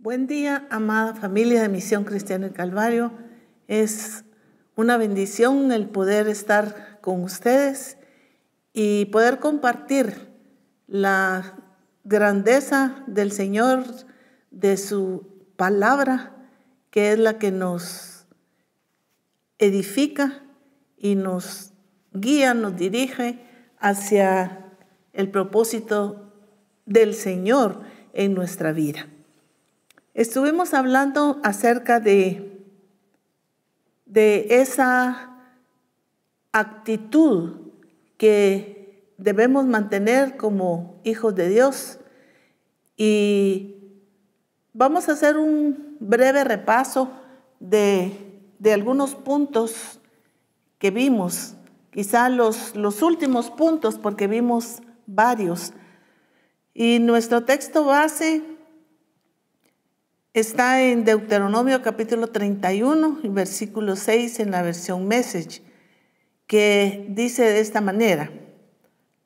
Buen día, amada familia de Misión Cristiana del Calvario. Es una bendición el poder estar con ustedes y poder compartir la grandeza del Señor, de su palabra, que es la que nos edifica y nos guía, nos dirige hacia el propósito del Señor en nuestra vida. Estuvimos hablando acerca de, de esa actitud que debemos mantener como hijos de Dios y vamos a hacer un breve repaso de, de algunos puntos que vimos, quizá los, los últimos puntos porque vimos varios. Y nuestro texto base está en Deuteronomio capítulo 31, versículo 6 en la versión Message, que dice de esta manera,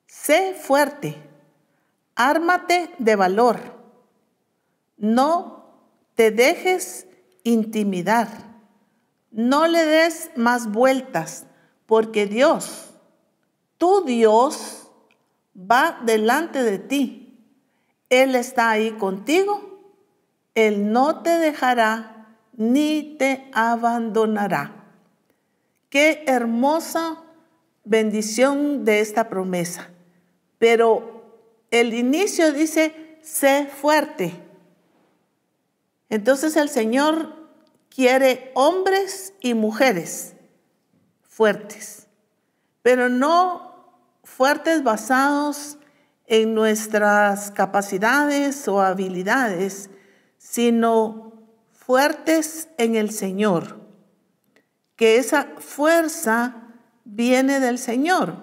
sé fuerte, ármate de valor, no te dejes intimidar, no le des más vueltas, porque Dios, tu Dios, va delante de ti. Él está ahí contigo él no te dejará ni te abandonará. Qué hermosa bendición de esta promesa. Pero el inicio dice, sé fuerte. Entonces el Señor quiere hombres y mujeres fuertes, pero no fuertes basados en nuestras capacidades o habilidades, sino fuertes en el Señor, que esa fuerza viene del Señor.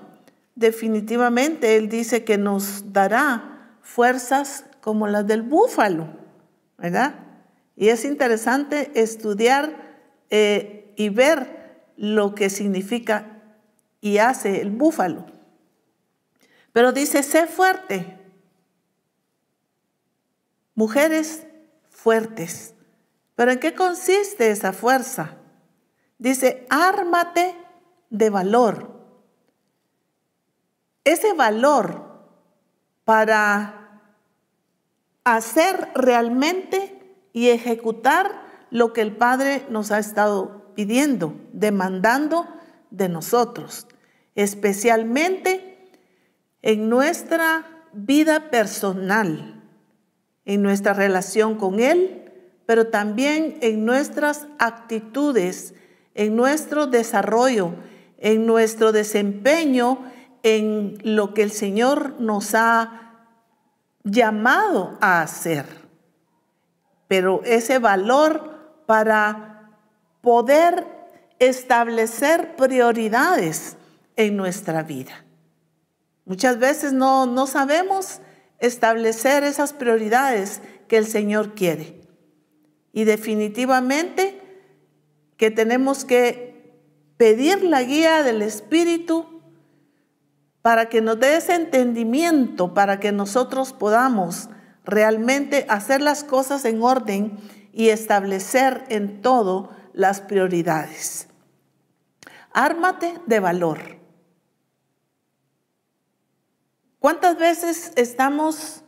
Definitivamente Él dice que nos dará fuerzas como las del búfalo, ¿verdad? Y es interesante estudiar eh, y ver lo que significa y hace el búfalo. Pero dice, sé fuerte. Mujeres, fuertes. ¿Pero en qué consiste esa fuerza? Dice, ármate de valor. Ese valor para hacer realmente y ejecutar lo que el Padre nos ha estado pidiendo, demandando de nosotros, especialmente en nuestra vida personal en nuestra relación con Él, pero también en nuestras actitudes, en nuestro desarrollo, en nuestro desempeño, en lo que el Señor nos ha llamado a hacer. Pero ese valor para poder establecer prioridades en nuestra vida. Muchas veces no, no sabemos establecer esas prioridades que el Señor quiere. Y definitivamente que tenemos que pedir la guía del Espíritu para que nos dé ese entendimiento, para que nosotros podamos realmente hacer las cosas en orden y establecer en todo las prioridades. Ármate de valor. ¿Cuántas veces estamos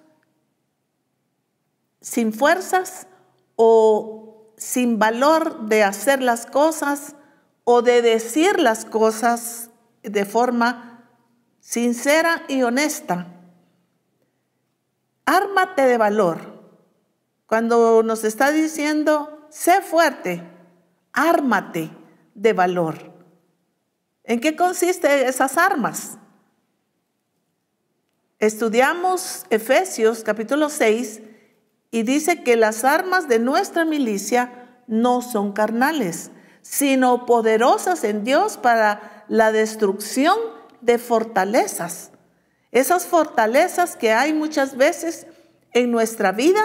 sin fuerzas o sin valor de hacer las cosas o de decir las cosas de forma sincera y honesta? Ármate de valor. Cuando nos está diciendo, sé fuerte, ármate de valor. ¿En qué consiste esas armas? Estudiamos Efesios capítulo 6 y dice que las armas de nuestra milicia no son carnales, sino poderosas en Dios para la destrucción de fortalezas. Esas fortalezas que hay muchas veces en nuestra vida,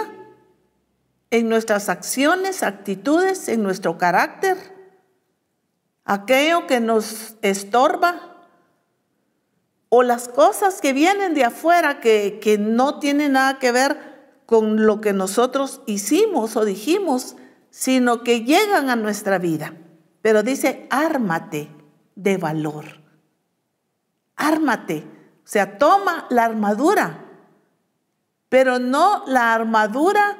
en nuestras acciones, actitudes, en nuestro carácter, aquello que nos estorba, o las cosas que vienen de afuera que, que no tienen nada que ver con lo que nosotros hicimos o dijimos, sino que llegan a nuestra vida. Pero dice, ármate de valor. Ármate. O sea, toma la armadura, pero no la armadura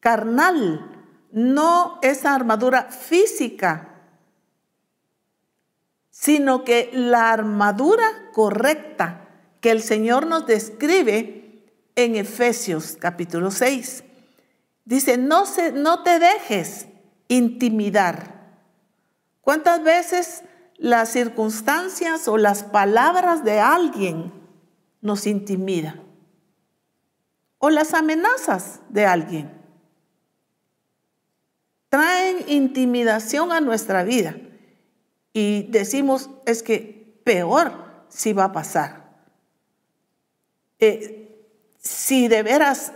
carnal, no esa armadura física, sino que la armadura correcta que el Señor nos describe en Efesios capítulo 6. Dice, no, se, no te dejes intimidar. ¿Cuántas veces las circunstancias o las palabras de alguien nos intimidan? O las amenazas de alguien traen intimidación a nuestra vida y decimos, es que peor si va a pasar. Eh, si de veras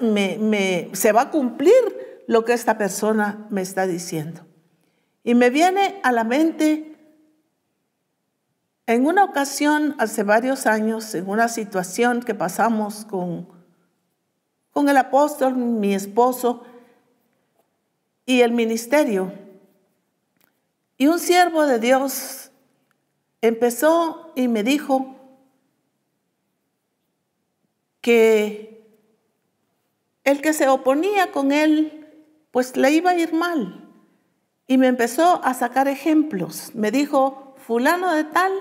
se va a cumplir lo que esta persona me está diciendo. Y me viene a la mente en una ocasión, hace varios años, en una situación que pasamos con, con el apóstol, mi esposo, y el ministerio. Y un siervo de Dios empezó y me dijo que el que se oponía con él, pues le iba a ir mal. Y me empezó a sacar ejemplos. Me dijo, fulano de tal,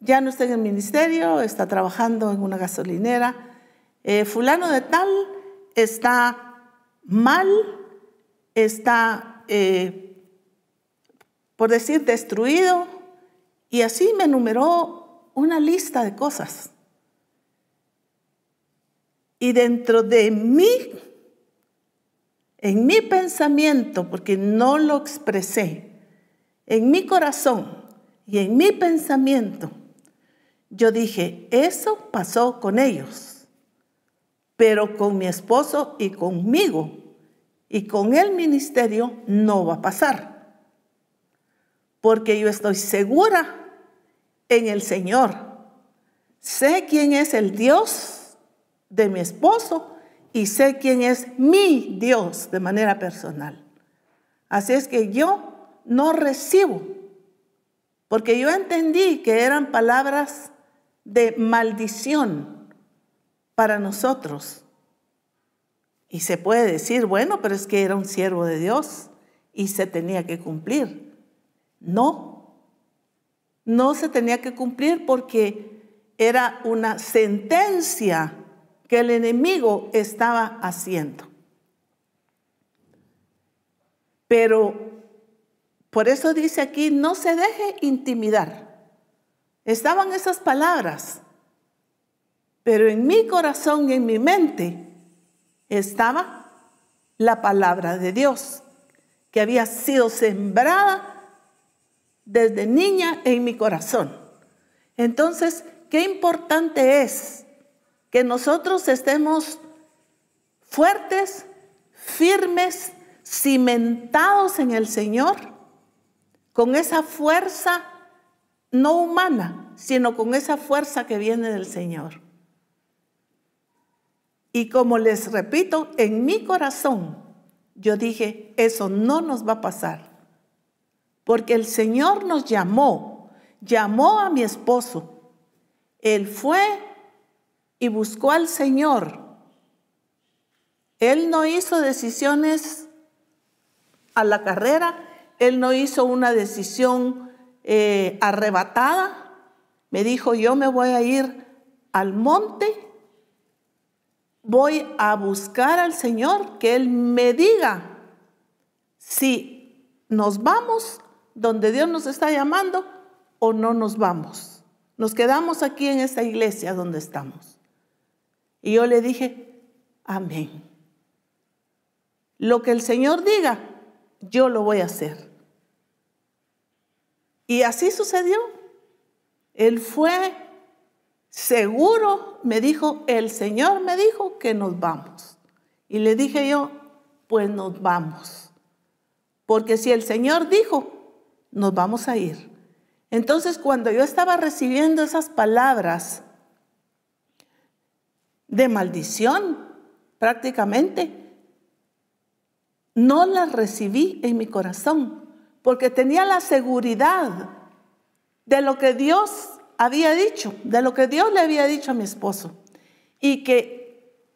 ya no está en el ministerio, está trabajando en una gasolinera. Eh, fulano de tal está mal está, eh, por decir, destruido. Y así me enumeró una lista de cosas. Y dentro de mí, en mi pensamiento, porque no lo expresé, en mi corazón y en mi pensamiento, yo dije, eso pasó con ellos, pero con mi esposo y conmigo y con el ministerio no va a pasar. Porque yo estoy segura en el Señor. Sé quién es el Dios de mi esposo y sé quién es mi Dios de manera personal. Así es que yo no recibo, porque yo entendí que eran palabras de maldición para nosotros. Y se puede decir, bueno, pero es que era un siervo de Dios y se tenía que cumplir. No, no se tenía que cumplir porque era una sentencia que el enemigo estaba haciendo. Pero por eso dice aquí, no se deje intimidar. Estaban esas palabras, pero en mi corazón y en mi mente estaba la palabra de Dios, que había sido sembrada desde niña en mi corazón. Entonces, qué importante es que nosotros estemos fuertes, firmes, cimentados en el Señor, con esa fuerza no humana, sino con esa fuerza que viene del Señor. Y como les repito, en mi corazón yo dije, eso no nos va a pasar. Porque el Señor nos llamó, llamó a mi esposo. Él fue y buscó al Señor. Él no hizo decisiones a la carrera, él no hizo una decisión eh, arrebatada. Me dijo, yo me voy a ir al monte voy a buscar al Señor, que Él me diga si nos vamos donde Dios nos está llamando o no nos vamos. Nos quedamos aquí en esta iglesia donde estamos. Y yo le dije, amén. Lo que el Señor diga, yo lo voy a hacer. Y así sucedió. Él fue seguro, me dijo, el Señor me dijo que nos vamos. Y le dije yo, pues nos vamos. Porque si el Señor dijo, nos vamos a ir. Entonces cuando yo estaba recibiendo esas palabras de maldición, prácticamente, no las recibí en mi corazón, porque tenía la seguridad de lo que Dios había dicho, de lo que Dios le había dicho a mi esposo, y que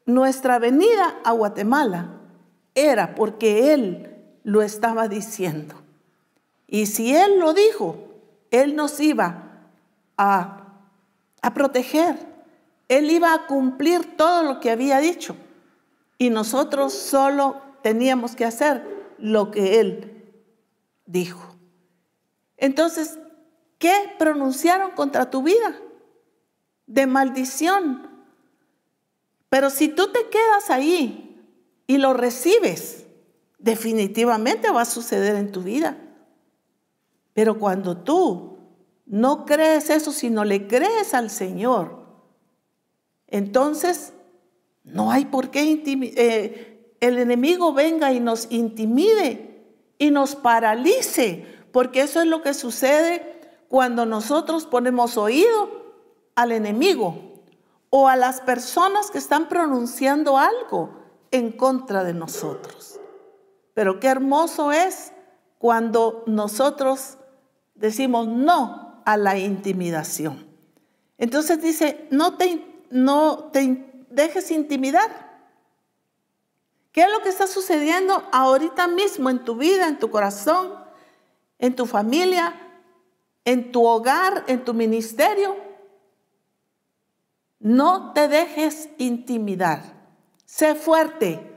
nuestra venida a Guatemala era porque Él lo estaba diciendo. Y si Él lo dijo, Él nos iba a, a proteger, Él iba a cumplir todo lo que había dicho. Y nosotros solo teníamos que hacer lo que Él dijo. Entonces, ¿qué pronunciaron contra tu vida? De maldición. Pero si tú te quedas ahí y lo recibes, definitivamente va a suceder en tu vida. Pero cuando tú no crees eso, sino le crees al Señor, entonces no hay por qué eh, el enemigo venga y nos intimide y nos paralice, porque eso es lo que sucede cuando nosotros ponemos oído al enemigo o a las personas que están pronunciando algo en contra de nosotros. Pero qué hermoso es cuando nosotros decimos no a la intimidación. Entonces dice, no te, no te dejes intimidar. ¿Qué es lo que está sucediendo ahorita mismo en tu vida, en tu corazón, en tu familia, en tu hogar, en tu ministerio? No te dejes intimidar. Sé fuerte.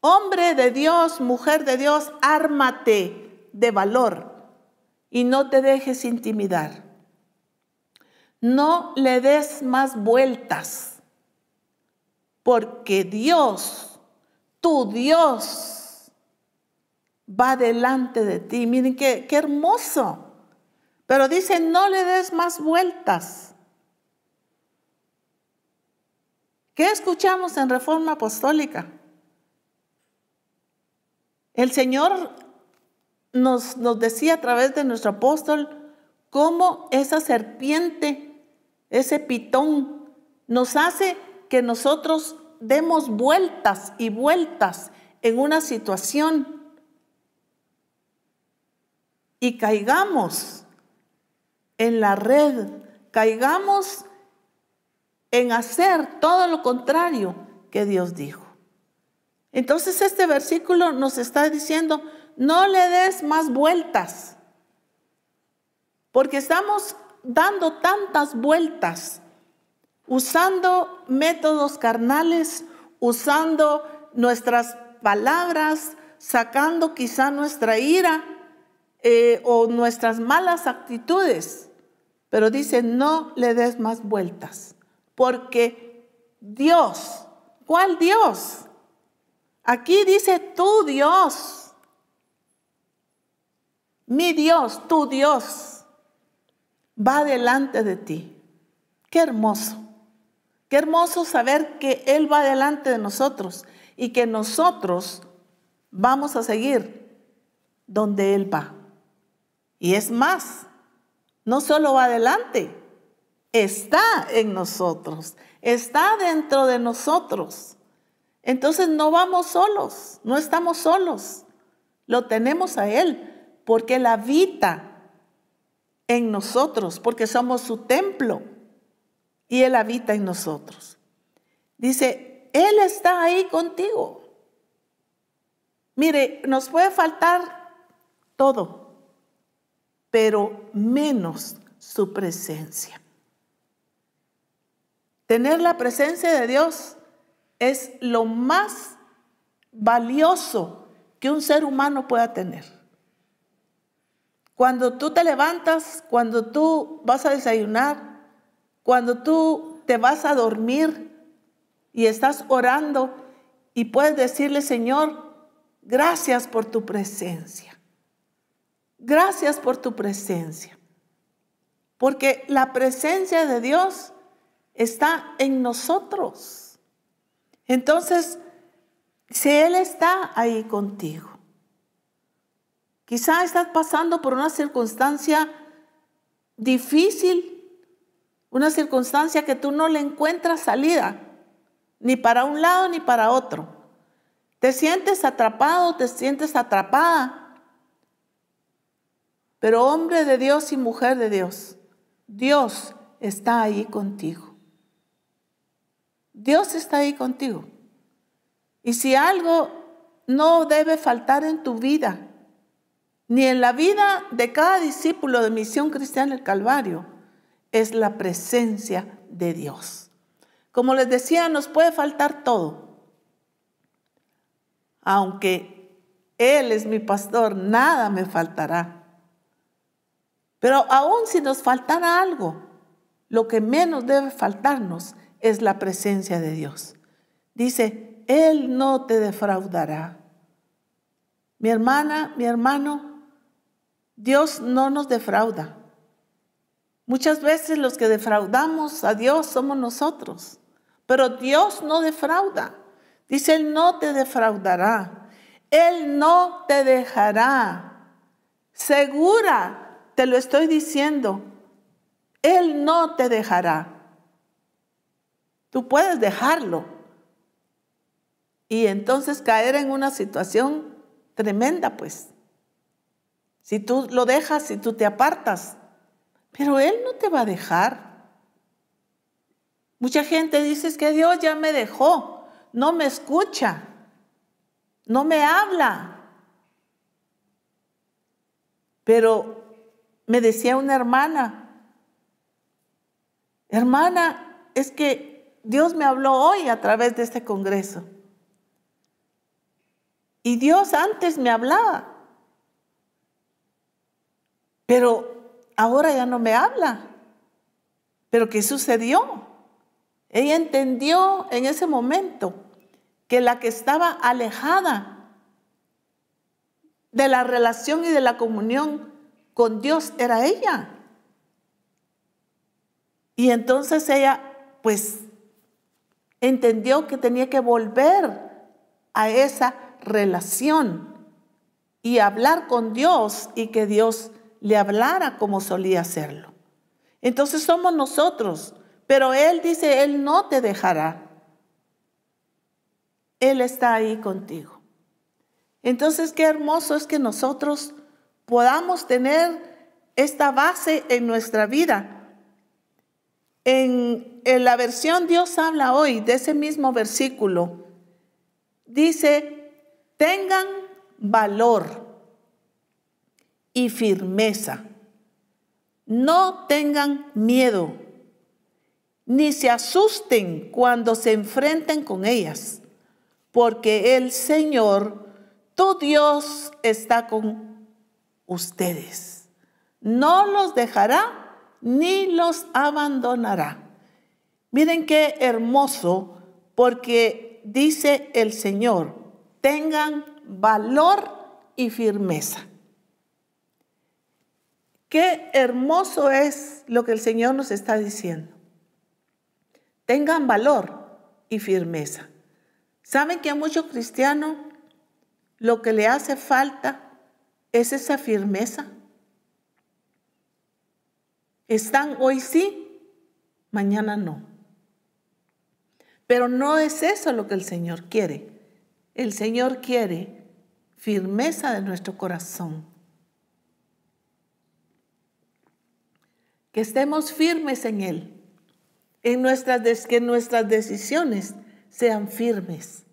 Hombre de Dios, mujer de Dios, ármate de valor y no te dejes intimidar. No le des más vueltas, porque Dios, tu Dios, va delante de ti. Miren qué, qué hermoso. Pero dice, no le des más vueltas. ¿Qué escuchamos en Reforma Apostólica? El Señor nos, decía a través de nuestro apóstol cómo esa serpiente, ese pitón, nos hace que nosotros demos vueltas y vueltas en una situación y caigamos en la red, caigamos en hacer todo lo contrario que Dios dijo. Entonces este versículo nos está diciendo, no le des más vueltas, porque estamos dando tantas vueltas, usando métodos carnales, usando nuestras palabras, sacando quizá nuestra ira eh, o nuestras malas actitudes. Pero dice, no le des más vueltas, porque Dios, ¿cuál Dios? Aquí dice tú Dios mi Dios, tu Dios, va delante de ti. Qué hermoso. Qué hermoso saber que Él va delante de nosotros y que nosotros vamos a seguir donde Él va. Y es más, no solo va adelante, está en nosotros, está dentro de nosotros. Entonces no vamos solos, no estamos solos, lo tenemos a Él porque Él habita en nosotros, porque somos su templo y Él habita en nosotros. Dice, Él está ahí contigo. Mire, nos puede faltar todo, pero menos su presencia. Tener la presencia de Dios es lo más valioso que un ser humano pueda tener. Cuando tú te levantas, cuando tú vas a desayunar, cuando tú te vas a dormir y estás orando y puedes decirle, Señor, gracias por tu presencia. Gracias por tu presencia. Porque la presencia de Dios está en nosotros. Entonces, si Él está ahí contigo, Quizá estás pasando por una circunstancia difícil, una circunstancia que tú no le encuentras salida. ni para un lado ni para otro. Te sientes atrapado, te sientes atrapada. Pero hombre de Dios y mujer de Dios, Dios está ahí contigo. Dios está ahí contigo. Y si algo no debe faltar en tu vida, ni en la vida de cada discípulo de Misión Cristiana del Calvario, es la presencia de Dios. Como les decía, nos puede faltar todo. Aunque Él es mi pastor, nada me faltará. Pero aún si nos faltara algo, lo que menos debe faltarnos es la presencia de Dios. Dice, Él no te defraudará. Mi hermana, mi hermano, Dios no nos defrauda. Muchas veces los que defraudamos a Dios somos nosotros, pero Dios no defrauda. Dice, Él no te defraudará, Él no te dejará. Segura, te lo estoy diciendo, Él no te dejará. Tú puedes dejarlo y entonces caer en una situación tremenda, pues. Si tú lo dejas, si tú te apartas, pero Él no te va a dejar. Mucha gente dice que Dios ya me dejó, no me escucha, no me habla. Pero me decía una hermana, hermana, es que Dios me habló hoy a través de este congreso. Y Dios antes me hablaba. Pero ahora ya no me habla. Pero ¿qué sucedió? Ella entendió en ese momento que la que estaba alejada de la relación y de la comunión con Dios era ella. Y entonces ella pues entendió que tenía que volver a esa relación y hablar con Dios y que Dios le hablara como solía hacerlo. Entonces somos nosotros, pero Él dice, Él no te dejará. Él está ahí contigo. Entonces, qué hermoso es que nosotros podamos tener esta base en nuestra vida. En, la versión Dios habla hoy de ese mismo versículo. Dice, tengan valor y firmeza. No tengan miedo, ni se asusten cuando se enfrenten con ellas, porque el Señor, tu Dios, está con ustedes. No los dejará ni los abandonará. Miren qué hermoso, porque dice el Señor, tengan valor y firmeza. Qué hermoso es lo que el Señor nos está diciendo. Tengan valor y firmeza. ¿Saben que a muchos cristianos lo que le hace falta es esa firmeza? Están hoy sí, mañana no. Pero no es eso lo que el Señor quiere. El Señor quiere firmeza de nuestro corazón que estemos firmes en Él, en nuestras, que nuestras decisiones sean firmes,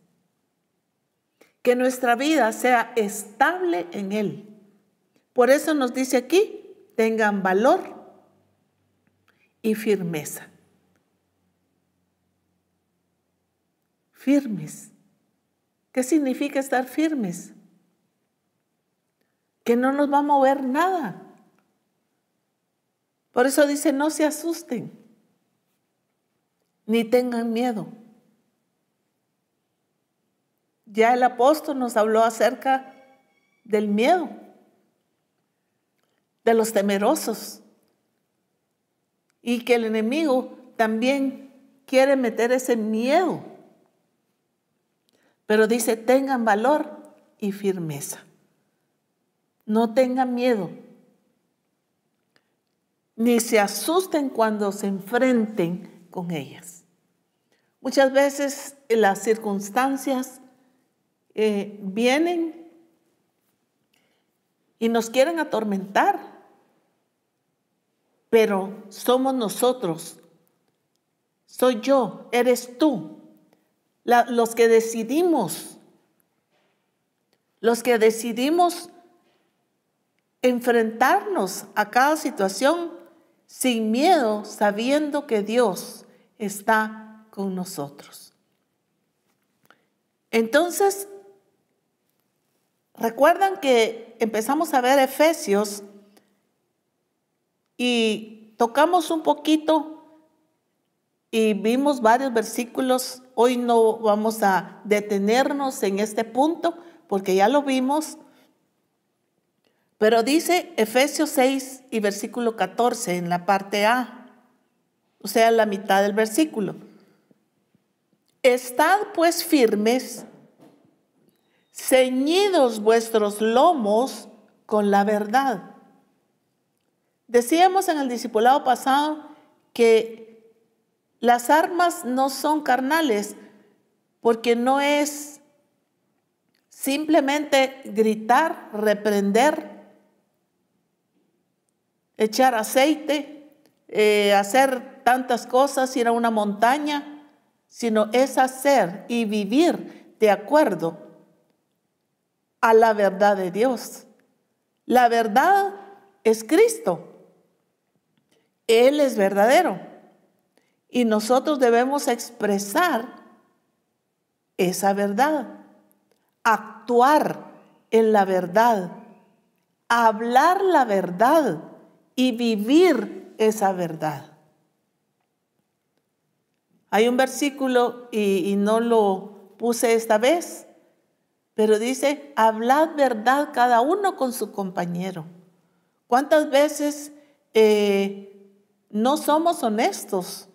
que nuestra vida sea estable en Él. Por eso nos dice aquí, tengan valor y firmeza. Firmes. ¿Qué significa estar firmes? Que no nos va a mover nada. Por eso dice, no se asusten, ni tengan miedo. Ya el apóstol nos habló acerca del miedo, de los temerosos, y que el enemigo también quiere meter ese miedo. Pero dice, tengan valor y firmeza. No tengan miedo ni se asusten cuando se enfrenten con ellas. Muchas veces las circunstancias eh, vienen y nos quieren atormentar, pero somos nosotros, soy yo, eres tú, los que decidimos, los que decidimos enfrentarnos a cada situación sin miedo, sabiendo que Dios está con nosotros. Entonces, recuerdan que empezamos a ver Efesios y tocamos un poquito y vimos varios versículos. Hoy no vamos a detenernos en este punto porque ya lo vimos, pero dice Efesios 6 y versículo 14 en la parte A, o sea, la mitad del versículo. Estad pues firmes, ceñidos vuestros lomos con la verdad. Decíamos en el discipulado pasado que las armas no son carnales, porque no es simplemente gritar, reprender, echar aceite, eh, hacer tantas cosas, ir a una montaña, sino es hacer y vivir de acuerdo a la verdad de Dios. La verdad es Cristo. Él es verdadero. Y nosotros debemos expresar esa verdad, actuar en la verdad, hablar la verdad y vivir esa verdad. Hay un versículo y, no lo puse esta vez, pero dice, hablad verdad cada uno con su compañero. ¿Cuántas veces eh, no somos honestos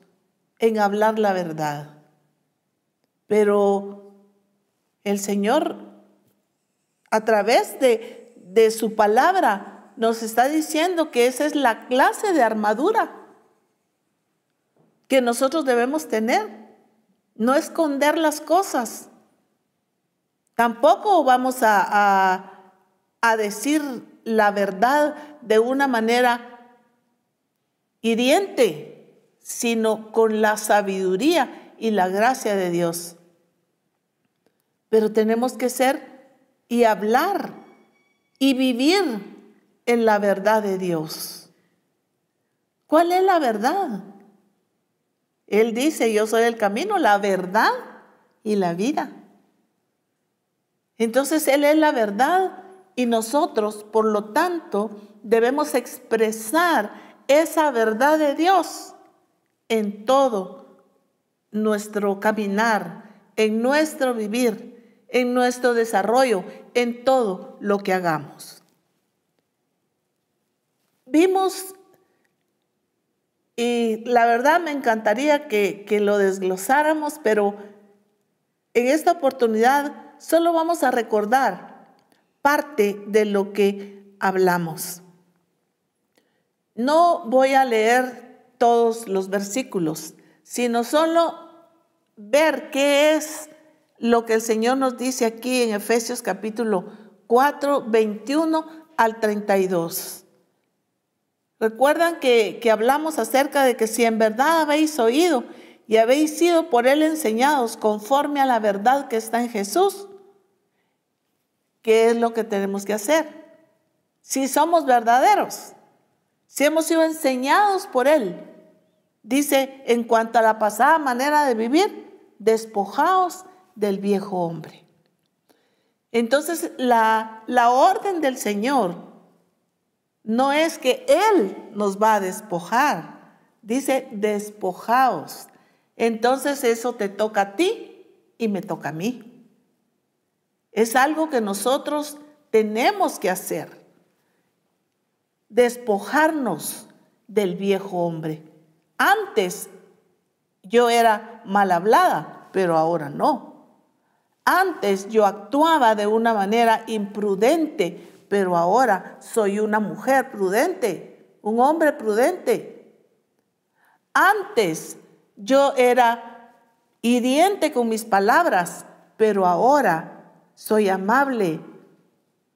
en hablar la verdad? Pero el Señor, a través de, de su palabra, nos está diciendo que esa es la clase de armadura que nosotros debemos tener. No esconder las cosas. Tampoco vamos a, a, decir la verdad de una manera hiriente, sino con la sabiduría y la gracia de Dios. Pero tenemos que ser y hablar y vivir en la verdad de Dios. ¿Cuál es la verdad? Él dice, yo soy el camino, la verdad y la vida. Entonces Él es la verdad y nosotros, por lo tanto, debemos expresar esa verdad de Dios en todo nuestro caminar, en nuestro vivir, en nuestro desarrollo, en todo lo que hagamos. Vimos, y la verdad me encantaría que, que lo desglosáramos, pero en esta oportunidad solo vamos a recordar parte de lo que hablamos. No voy a leer todos los versículos, sino solo ver qué es lo que el Señor nos dice aquí en Efesios capítulo 4, 21 al 32. Recuerdan que, hablamos acerca de que si en verdad habéis oído y habéis sido por Él enseñados conforme a la verdad que está en Jesús, ¿qué es lo que tenemos que hacer? Si somos verdaderos, si hemos sido enseñados por Él, dice, en cuanto a la pasada manera de vivir, despojaos del viejo hombre. Entonces, la, la orden del Señor no es que Él nos va a despojar, dice despojaos. Entonces eso te toca a ti y me toca a mí. Es algo que nosotros tenemos que hacer. Despojarnos del viejo hombre. Antes yo era mal hablada, pero ahora no. Antes yo actuaba de una manera imprudente, pero ahora soy una mujer prudente, un hombre prudente. Antes yo era hiriente con mis palabras, pero ahora soy amable,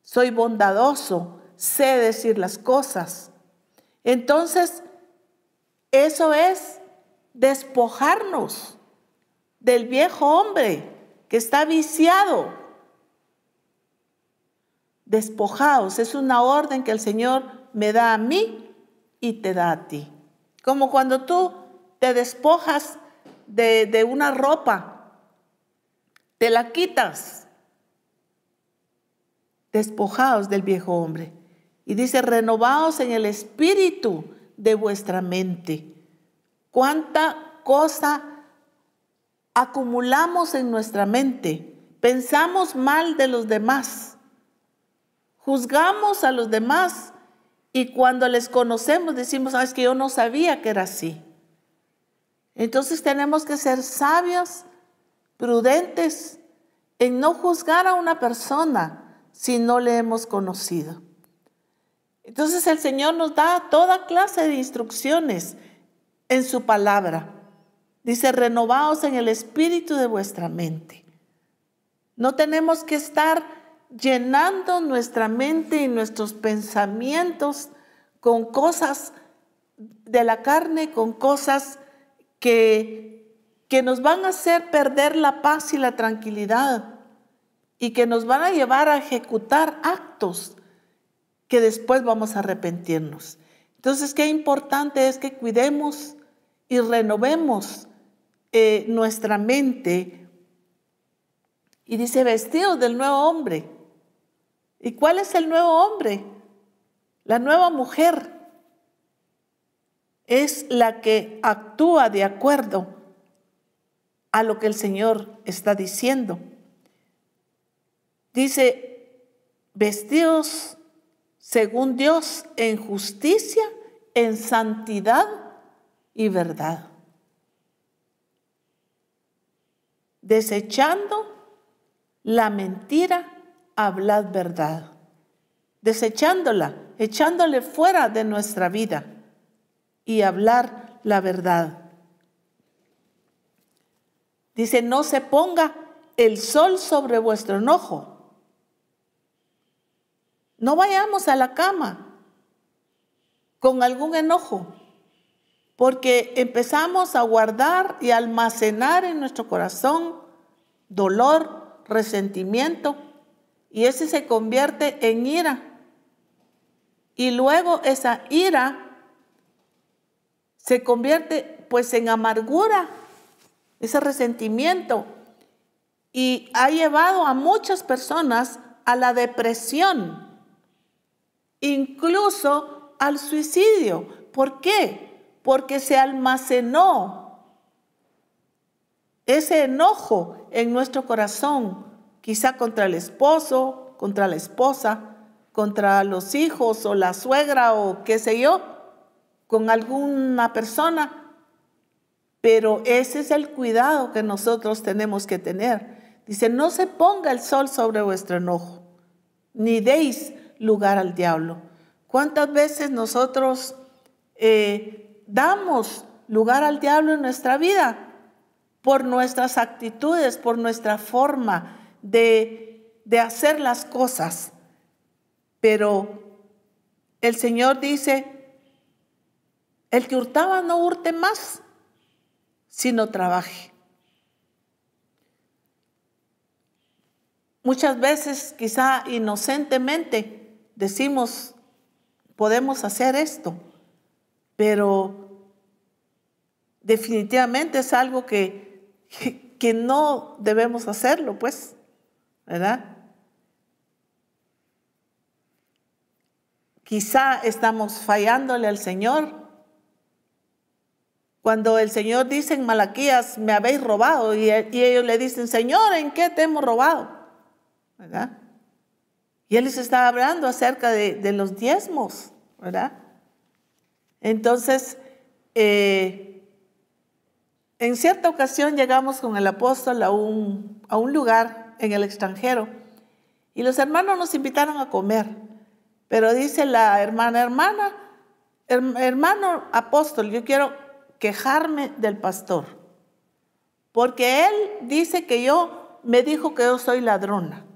soy bondadoso, sé decir las cosas. Entonces, eso es despojarnos del viejo hombre que está viciado. Despojaos, es una orden que el Señor me da a mí y te da a ti. Como cuando tú te despojas de, una ropa, te la quitas. Despojaos del viejo hombre. Y dice, renovaos en el espíritu de vuestra mente. ¿Cuánta cosa acumulamos en nuestra mente? Pensamos mal de los demás. Juzgamos a los demás y cuando les conocemos decimos, ah, es que yo no sabía que era así. Entonces tenemos que ser sabios, prudentes en no juzgar a una persona si no le hemos conocido. Entonces el Señor nos da toda clase de instrucciones en su palabra. Dice, renovaos en el espíritu de vuestra mente. No tenemos que estar llenando nuestra mente y nuestros pensamientos con cosas de la carne, con cosas que, que nos van a hacer perder la paz y la tranquilidad y que nos van a llevar a ejecutar actos que después vamos a arrepentirnos. Entonces, qué importante es que cuidemos y renovemos eh, nuestra mente. Y dice, vestidos del nuevo hombre. ¿Y cuál es el nuevo hombre? La nueva mujer es la que actúa de acuerdo a lo que el Señor está diciendo. Dice, vestidos según Dios, en justicia, en santidad y verdad. Desechando la mentira, hablad verdad. Desechándola, echándole fuera de nuestra vida y hablar la verdad. Dice, no se ponga el sol sobre vuestro enojo no vayamos a la cama con algún enojo, porque empezamos a guardar y almacenar en nuestro corazón dolor, resentimiento, y ese se convierte en ira. Y luego esa ira se convierte pues en amargura, ese resentimiento, y ha llevado a muchas personas a la depresión incluso al suicidio. ¿Por qué? Porque se almacenó ese enojo en nuestro corazón, quizá contra el esposo, contra la esposa, contra los hijos o la suegra o qué sé yo, con alguna persona. Pero ese es el cuidado que nosotros tenemos que tener. Dice, no se ponga el sol sobre vuestro enojo, ni deis lugar al diablo. ¿Cuántas veces nosotros eh, damos lugar al diablo en nuestra vida? Por nuestras actitudes, por nuestra forma de, de hacer las cosas. Pero el Señor dice, el que hurtaba no hurte más, sino trabaje. Muchas veces, quizá inocentemente, decimos, podemos hacer esto, pero definitivamente es algo que, que, no debemos hacerlo, pues, ¿verdad? Quizá estamos fallándole al Señor. Cuando el Señor dice en Malaquías, me habéis robado, y, y ellos le dicen, Señor, ¿en qué te hemos robado? ¿Verdad? Y él les estaba hablando acerca de, los diezmos, ¿verdad? Entonces, eh, en cierta ocasión llegamos con el apóstol a un, a un lugar en el extranjero y los hermanos nos invitaron a comer. Pero dice la hermana, hermana, hermano apóstol, yo quiero quejarme del pastor. porque él dice que yo, me dijo que yo soy ladrona.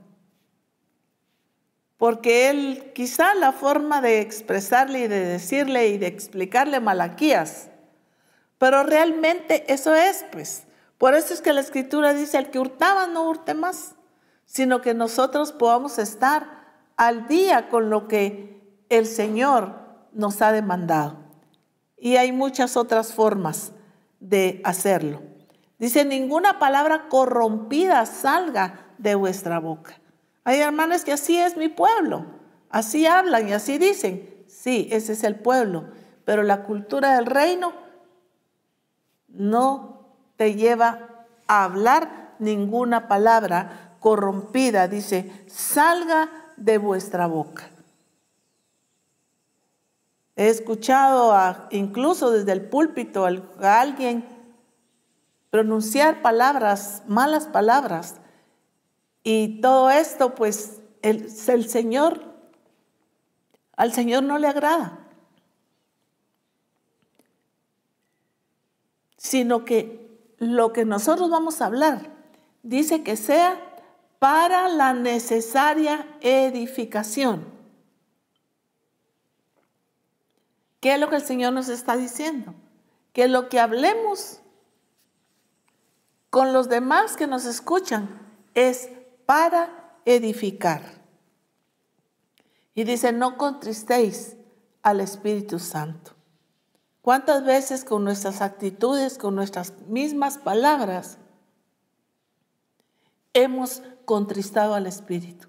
Porque él, quizá la forma de expresarle y de decirle y de explicarle Malaquías, pero realmente eso es, pues. Por eso es que la escritura dice, el que hurtaba no hurte más, sino que nosotros podamos estar al día con lo que el Señor nos ha demandado. Y hay muchas otras formas de hacerlo. Dice, ninguna palabra corrompida salga de vuestra boca. Hay hermanos que así es mi pueblo, así hablan y así dicen. Sí, ese es el pueblo, pero la cultura del reino no te lleva a hablar ninguna palabra corrompida. Dice, salga de vuestra boca. He escuchado incluso desde el púlpito a alguien pronunciar palabras, malas palabras. Y todo esto, pues, el, Señor, al Señor no le agrada. Sino que lo que nosotros vamos a hablar dice que sea para la necesaria edificación. ¿Qué es lo que el Señor nos está diciendo? Que lo que hablemos con los demás que nos escuchan es para edificar. Y dice, no contristéis al Espíritu Santo. ¿Cuántas veces con nuestras actitudes, con nuestras mismas palabras, hemos contristado al Espíritu?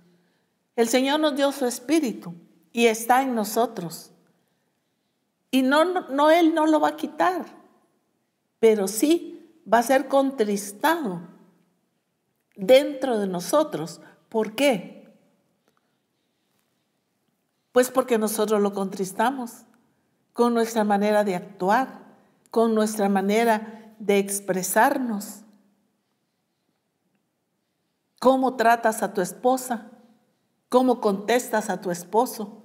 El Señor nos dio su Espíritu y está en nosotros. Y no, no, Él no lo va a quitar, pero sí va a ser contristado dentro de nosotros. ¿Por qué? Pues porque nosotros lo contristamos con nuestra manera de actuar, con nuestra manera de expresarnos. ¿Cómo tratas a tu esposa? ¿Cómo contestas a tu esposo?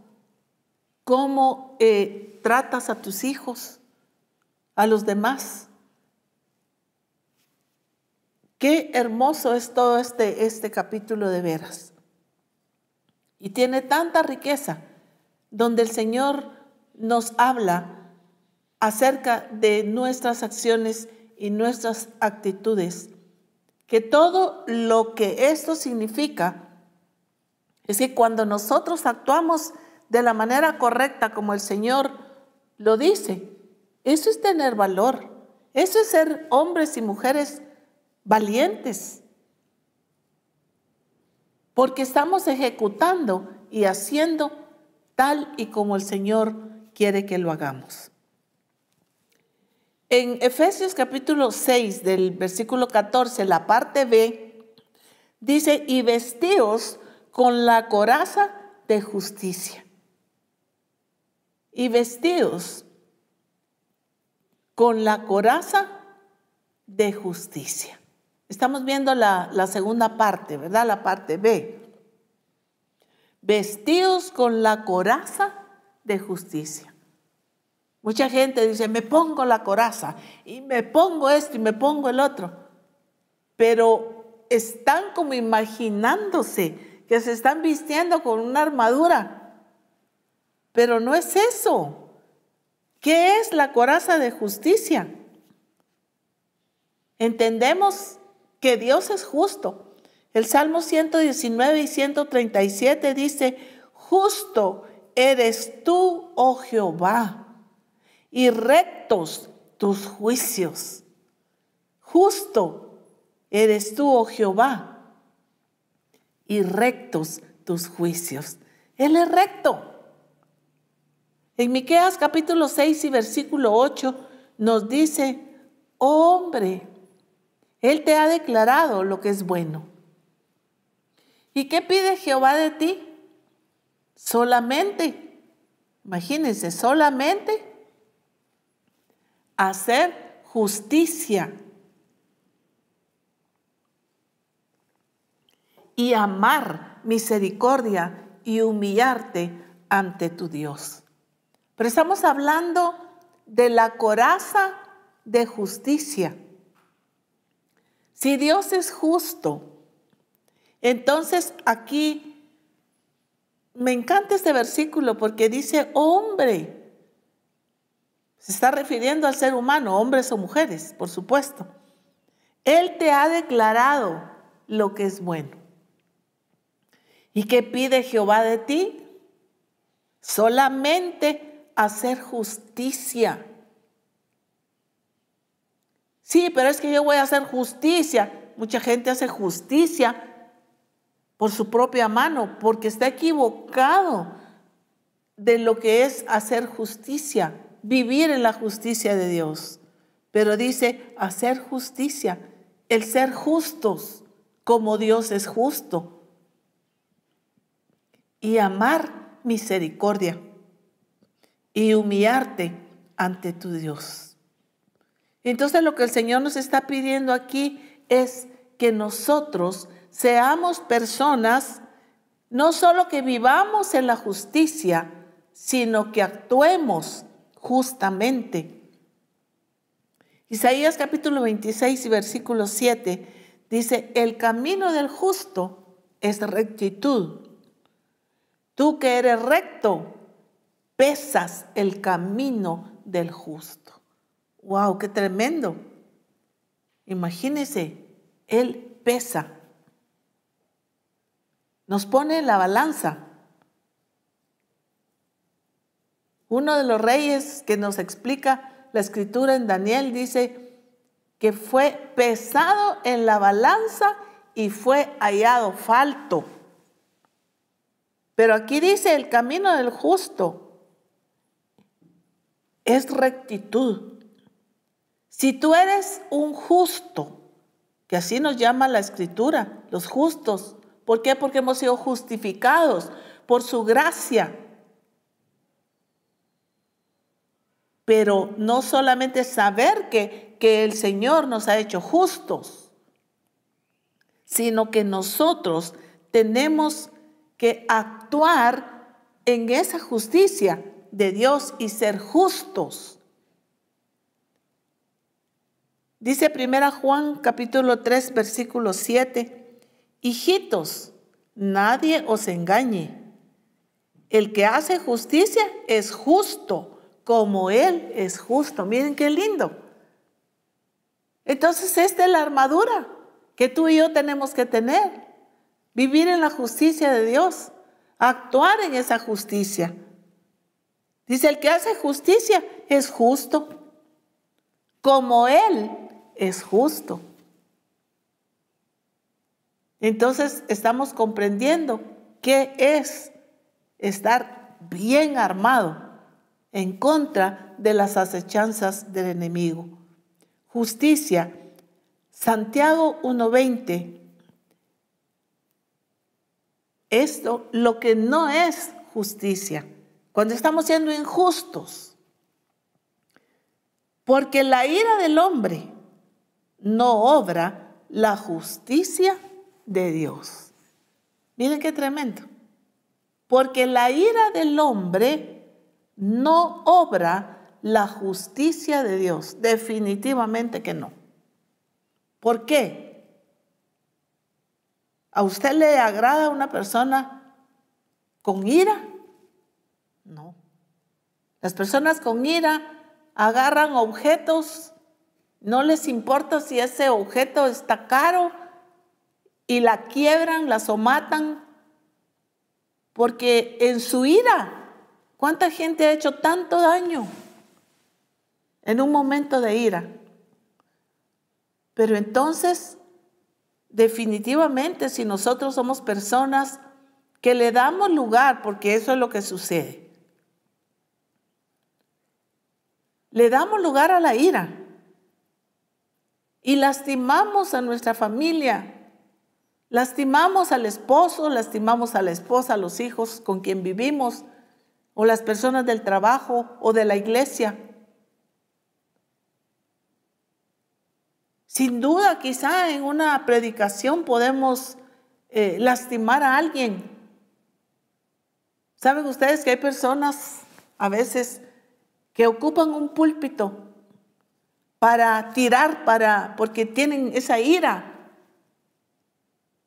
¿Cómo eh, tratas a tus hijos, a los demás. Qué hermoso es todo este, este capítulo de veras. Y tiene tanta riqueza donde el Señor nos habla acerca de nuestras acciones y nuestras actitudes, que todo lo que esto significa es que cuando nosotros actuamos de la manera correcta como el Señor lo dice. Eso es tener valor. Eso es ser hombres y mujeres valientes. Porque estamos ejecutando y haciendo tal y como el Señor quiere que lo hagamos. En Efesios capítulo 6 del versículo 14, la parte B, dice, y vestíos con la coraza de justicia y vestidos con la coraza de justicia. Estamos viendo la, la, segunda parte, ¿verdad? La parte B. Vestidos con la coraza de justicia. Mucha gente dice, me pongo la coraza y me pongo esto y me pongo el otro. Pero están como imaginándose que se están vistiendo con una armadura pero no es eso. ¿Qué es la coraza de justicia? Entendemos que Dios es justo. El Salmo 119 y 137 dice, justo eres tú, oh Jehová, y rectos tus juicios. Justo eres tú, oh Jehová, y rectos tus juicios. Él es recto. En Miqueas capítulo 6 y versículo 8 nos dice, hombre, Él te ha declarado lo que es bueno. ¿Y qué pide Jehová de ti? Solamente, imagínense, solamente hacer justicia y amar misericordia y humillarte ante tu Dios. Pero estamos hablando de la coraza de justicia. Si Dios es justo, entonces aquí me encanta este versículo porque dice hombre. Se está refiriendo al ser humano, hombres o mujeres, por supuesto. Él te ha declarado lo que es bueno. ¿Y qué pide Jehová de ti? Solamente hacer justicia. Sí, pero es que yo voy a hacer justicia. Mucha gente hace justicia por su propia mano, porque está equivocado de lo que es hacer justicia, vivir en la justicia de Dios. Pero dice hacer justicia, el ser justos como Dios es justo y amar misericordia y humillarte ante tu Dios. Entonces lo que el Señor nos está pidiendo aquí es que nosotros seamos personas no solo que vivamos en la justicia, sino que actuemos justamente. Isaías capítulo 26 y versículo 7 dice, el camino del justo es rectitud Tú que eres recto, pesas el camino del justo. ¡Wow! ¡Qué tremendo! Imagínese, Él pesa. Nos pone en la balanza. Uno de los reyes que nos explica la escritura en Daniel dice que fue pesado en la balanza y fue hallado falto. Pero aquí dice, el camino del justo es rectitud. Si tú eres un justo, que así nos llama la escritura, los justos, ¿por qué? Porque hemos sido justificados por su gracia. Pero no solamente saber que, que el Señor nos ha hecho justos, sino que nosotros tenemos que actuar en esa justicia de Dios y ser justos. Dice primera Juan capítulo 3 versículo 7, hijitos, nadie os engañe. El que hace justicia es justo, como Él es justo. Miren qué lindo. Entonces esta es la armadura que tú y yo tenemos que tener vivir en la justicia de Dios, actuar en esa justicia. Dice, el que hace justicia es justo, como Él es justo. Entonces estamos comprendiendo qué es estar bien armado en contra de las acechanzas del enemigo. Justicia. Santiago 1.20 esto lo que no es justicia, cuando estamos siendo injustos. Porque la ira del hombre no obra la justicia de Dios. Miren qué tremendo. Porque la ira del hombre no obra la justicia de Dios. Definitivamente que no. ¿Por qué? ¿A usted le agrada una persona con ira? No. Las personas con ira agarran objetos, no les importa si ese objeto está caro y la quiebran, la somatan, porque en su ira, ¿cuánta gente ha hecho tanto daño en un momento de ira? Pero entonces definitivamente si nosotros somos personas que le damos lugar, porque eso es lo que sucede, le damos lugar a la ira y lastimamos a nuestra familia, lastimamos al esposo, lastimamos a la esposa, a los hijos con quien vivimos, o las personas del trabajo o de la iglesia. Sin duda, quizá en una predicación podemos eh, lastimar a alguien. ¿Saben ustedes que hay personas a veces que ocupan un púlpito para tirar, para, porque tienen esa ira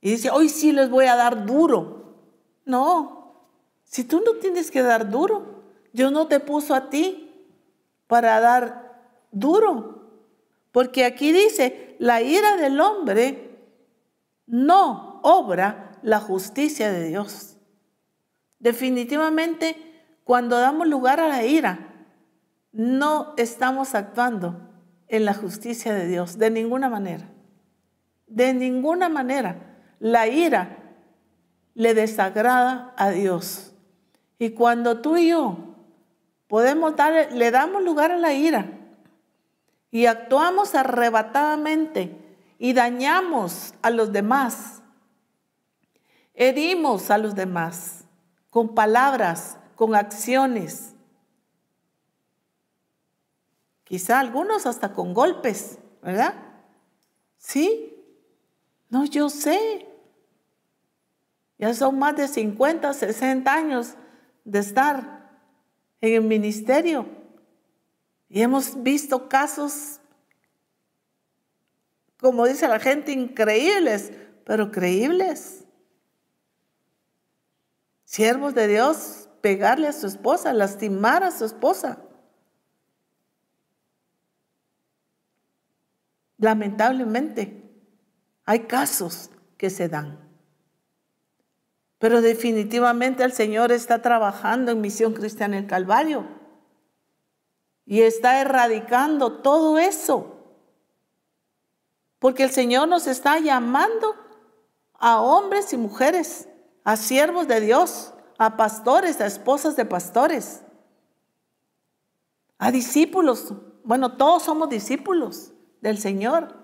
Y dice, hoy sí les voy a dar duro. No, si tú no tienes que dar duro, Dios no te puso a ti para dar duro. Porque aquí dice, la ira del hombre no obra la justicia de Dios. Definitivamente, cuando damos lugar a la ira, no estamos actuando en la justicia de Dios, de ninguna manera. De ninguna manera. La ira le desagrada a Dios. Y cuando tú y yo podemos darle, le damos lugar a la ira y actuamos arrebatadamente y dañamos a los demás, herimos a los demás con palabras, con acciones, Quizá algunos hasta con golpes, ¿verdad? Sí. No, yo sé. Ya son más de 50, 60 años de estar en el ministerio. Y hemos visto casos, como dice la gente, increíbles, pero creíbles. Siervos de Dios, pegarle a su esposa, lastimar a su esposa. Lamentablemente, hay casos que se dan. Pero definitivamente el Señor está trabajando en Misión Cristiana el Calvario y está erradicando todo eso. Porque el Señor nos está llamando a hombres y mujeres, a siervos de Dios, a pastores, a esposas de pastores, a discípulos. Bueno, todos somos discípulos del Señor,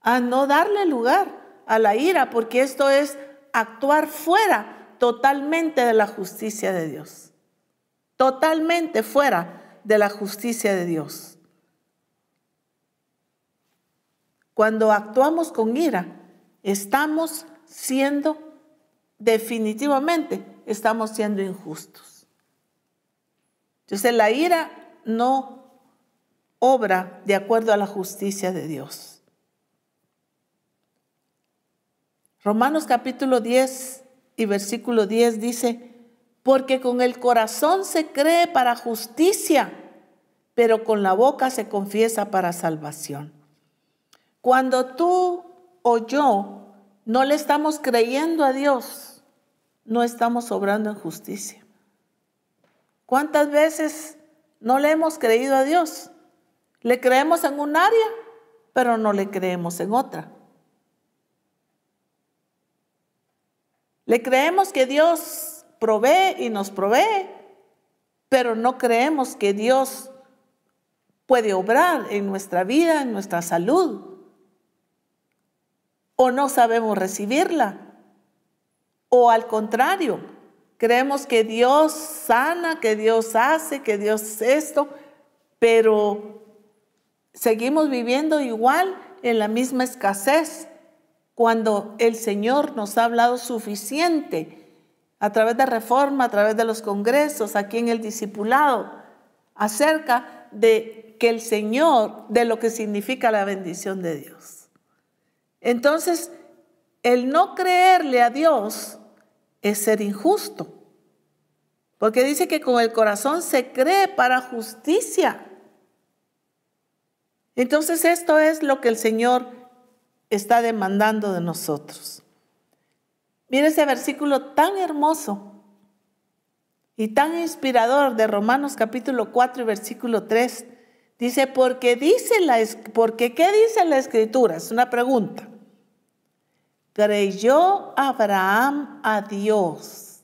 a no darle lugar a la ira, porque esto es actuar fuera totalmente de la justicia de Dios, totalmente fuera de la justicia de Dios. Cuando actuamos con ira, estamos siendo definitivamente, estamos siendo injustos. Entonces la ira no obra de acuerdo a la justicia de Dios. Romanos capítulo 10 y versículo 10 dice, porque con el corazón se cree para justicia, pero con la boca se confiesa para salvación. Cuando tú o yo no le estamos creyendo a Dios, no estamos obrando en justicia. ¿Cuántas veces no le hemos creído a Dios? Le creemos en un área, pero no le creemos en otra. Le creemos que Dios provee y nos provee, pero no creemos que Dios puede obrar en nuestra vida, en nuestra salud. O no sabemos recibirla. O al contrario, creemos que Dios sana, que Dios hace, que Dios es esto, pero seguimos viviendo igual en la misma escasez cuando el Señor nos ha hablado suficiente a través de reforma, a través de los congresos, aquí en el discipulado, acerca de que el Señor, de lo que significa la bendición de Dios. Entonces, el no creerle a Dios es ser injusto, porque dice que con el corazón se cree para justicia. Entonces esto es lo que el Señor está demandando de nosotros. Mire ese versículo tan hermoso y tan inspirador de Romanos capítulo 4 y versículo 3. Dice, porque dice la, porque ¿qué dice la escritura? Es una pregunta. Creyó Abraham a Dios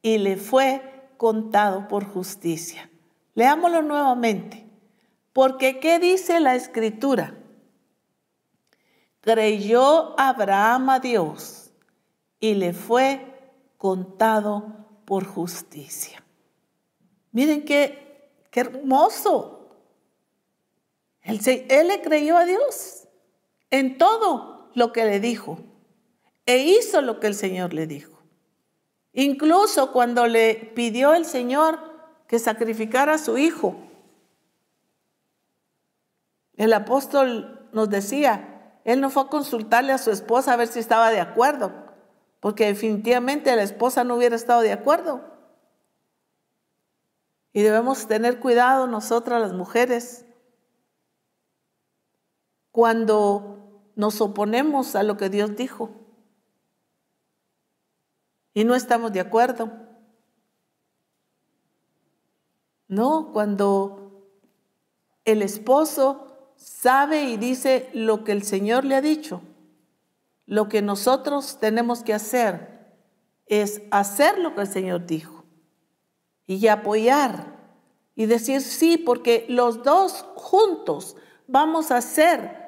y le fue contado por justicia. Leámoslo nuevamente. Porque ¿qué dice la escritura? Creyó Abraham a Dios y le fue contado por justicia. Miren qué, qué hermoso. Él, él le creyó a Dios en todo lo que le dijo e hizo lo que el Señor le dijo. Incluso cuando le pidió el Señor que sacrificara a su hijo, el apóstol nos decía Él no fue a consultarle a su esposa a ver si estaba de acuerdo, porque definitivamente la esposa no hubiera estado de acuerdo. Y debemos tener cuidado nosotras las mujeres cuando nos oponemos a lo que Dios dijo y no estamos de acuerdo. No, cuando el esposo sabe y dice lo que el Señor le ha dicho, lo que nosotros tenemos que hacer es hacer lo que el Señor dijo y apoyar y decir sí, porque los dos juntos vamos a hacer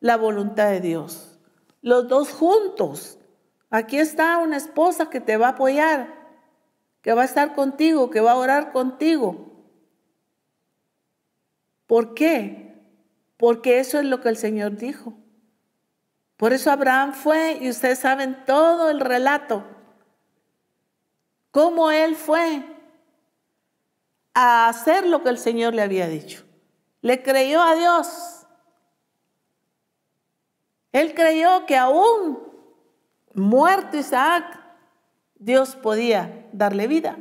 la voluntad de Dios. Los dos juntos. Aquí está una esposa que te va a apoyar, que va a estar contigo, que va a orar contigo. ¿Por qué? Porque eso es lo que el Señor dijo. Por eso Abraham fue, y ustedes saben todo el relato, cómo él fue a hacer lo que el Señor le había dicho. Le creyó a Dios. Él creyó que aún muerto Isaac, Dios podía darle vida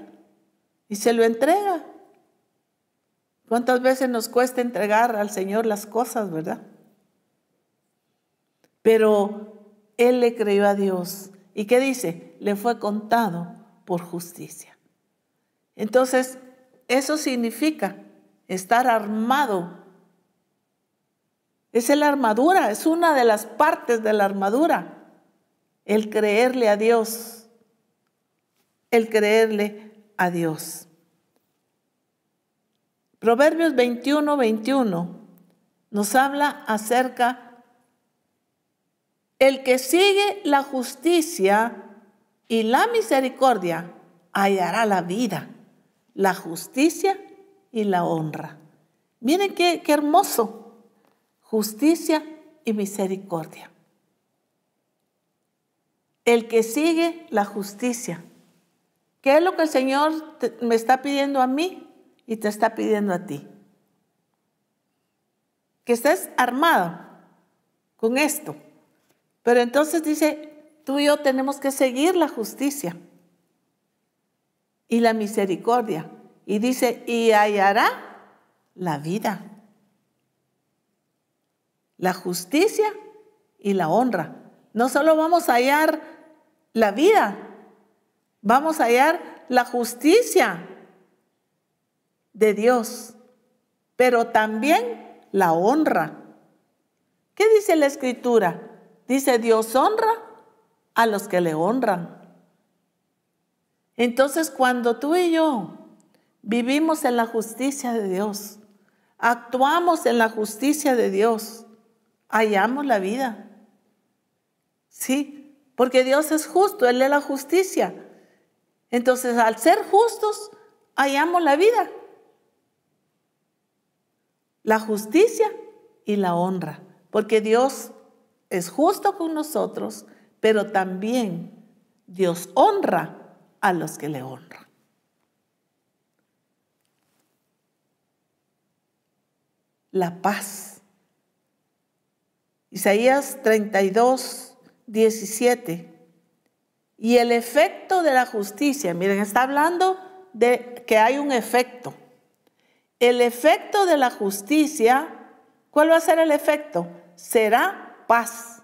y se lo entrega. ¿Cuántas veces nos cuesta entregar al Señor las cosas, verdad? Pero Él le creyó a Dios. ¿Y qué dice? Le fue contado por justicia. Entonces, eso significa estar armado. Es la armadura, es una de las partes de la armadura. El creerle a Dios. El creerle a Dios. Proverbios 21, 21 nos habla acerca el que sigue la justicia y la misericordia hallará la vida la justicia y la honra. Miren qué, qué hermoso. Justicia y misericordia. El que sigue la justicia. ¿Qué es lo que el Señor me está pidiendo a mí y te está pidiendo a ti? Que estés armado con esto. Pero entonces dice, tú y yo tenemos que seguir la justicia y la misericordia. Y dice, y hallará la vida, la justicia y la honra. No solo vamos a hallar la vida, vamos a hallar la justicia de Dios, pero también la honra. ¿Qué dice la escritura? Dice, Dios honra a los que le honran. Entonces cuando tú y yo vivimos en la justicia de Dios, actuamos en la justicia de Dios, hallamos la vida. Sí, porque Dios es justo, Él es la justicia. Entonces al ser justos, hallamos la vida. La justicia y la honra, porque Dios es justo con nosotros, pero también Dios honra a los que le honran. La paz. Isaías 32, 17. Y el efecto de la justicia, miren, está hablando de que hay un efecto. El efecto de la justicia, ¿cuál va a ser el efecto? Será paz.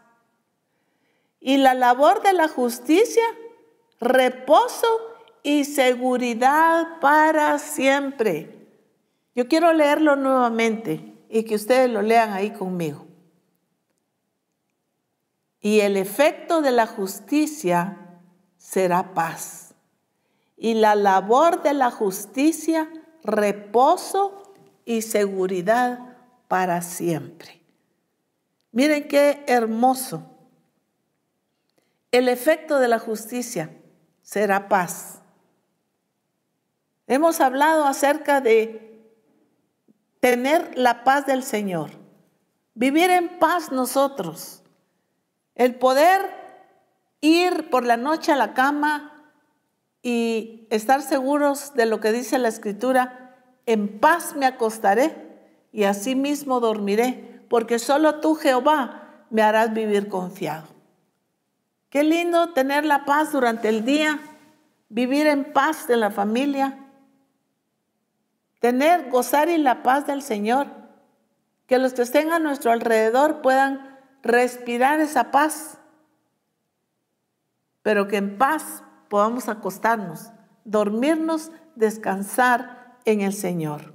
Y la labor de la justicia reposo y seguridad para siempre. Yo quiero leerlo nuevamente y que ustedes lo lean ahí conmigo. Y el efecto de la justicia será paz. Y la labor de la justicia, reposo y seguridad para siempre. Miren qué hermoso. El efecto de la justicia será paz. Hemos hablado acerca de tener la paz del Señor, vivir en paz nosotros, el poder ir por la noche a la cama y estar seguros de lo que dice la Escritura, en paz me acostaré y así mismo dormiré, porque solo tú, Jehová, me harás vivir confiado. Qué lindo tener la paz durante el día, vivir en paz en la familia, tener, gozar en la paz del Señor, que los que estén a nuestro alrededor puedan respirar esa paz, pero que en paz podamos acostarnos, dormirnos, descansar en el Señor.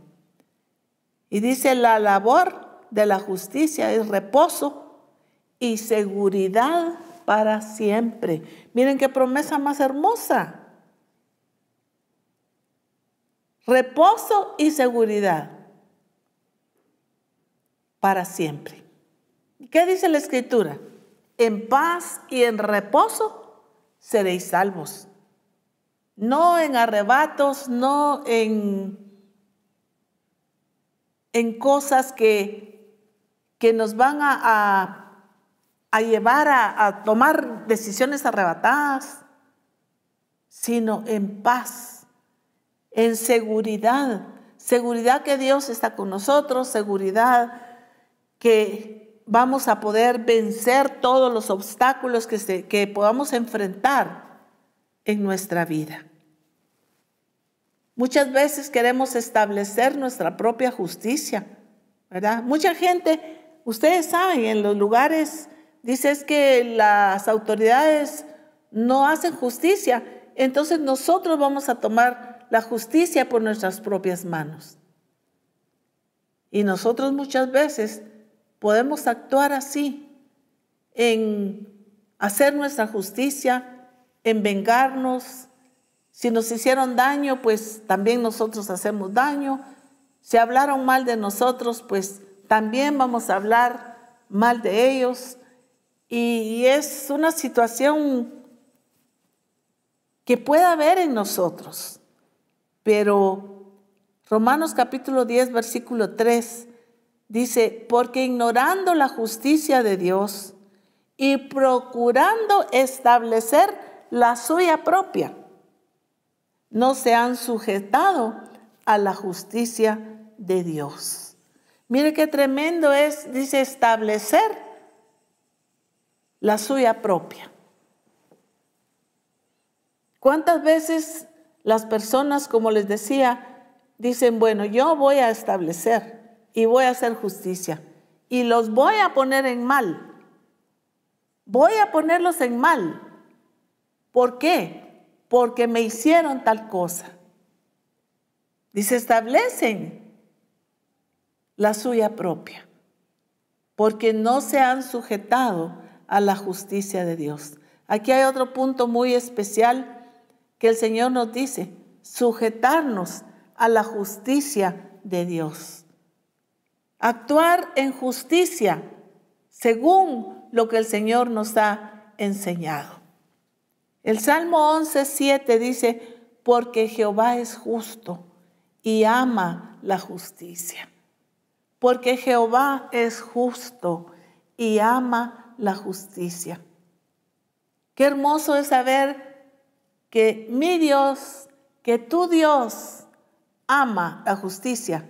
Y dice, la labor de la justicia es reposo y seguridad para siempre. Miren qué promesa más hermosa. Reposo y seguridad para siempre. ¿Qué dice la escritura? En paz y en reposo seréis salvos. No en arrebatos, no en, en cosas que, que nos van a, a, llevar a, a tomar decisiones arrebatadas, sino en paz, en seguridad. Seguridad que Dios está con nosotros, seguridad que vamos a poder vencer todos los obstáculos que, que podamos enfrentar en nuestra vida. Muchas veces queremos establecer nuestra propia justicia, ¿verdad? Mucha gente, ustedes saben, en los lugares, dice que las autoridades no hacen justicia, entonces nosotros vamos a tomar la justicia por nuestras propias manos. Y nosotros muchas veces podemos actuar así, en hacer nuestra justicia, en vengarnos. Si nos hicieron daño, pues también nosotros hacemos daño. Si hablaron mal de nosotros, pues también vamos a hablar mal de ellos. Y, es una situación que puede haber en nosotros. Pero Romanos capítulo 10, versículo 3 Dice, porque ignorando la justicia de Dios y procurando establecer la suya propia, no se han sujetado a la justicia de Dios. Mire qué tremendo es, dice, establecer la suya propia. ¿Cuántas veces las personas, como les decía, dicen, bueno, yo voy a establecer? Y voy a hacer justicia. Y los voy a poner en mal. Voy a ponerlos en mal. ¿Por qué? Porque me hicieron tal cosa. Dice, establecen la suya propia, porque no se han sujetado a la justicia de Dios. Aquí hay otro punto muy especial que el Señor nos dice, sujetarnos a la justicia de Dios actuar en justicia según lo que el Señor nos ha enseñado. El Salmo 11.7 dice, porque Jehová es justo y ama la justicia. Porque Jehová es justo y ama la justicia. Qué hermoso es saber que mi Dios, que tu Dios ama la justicia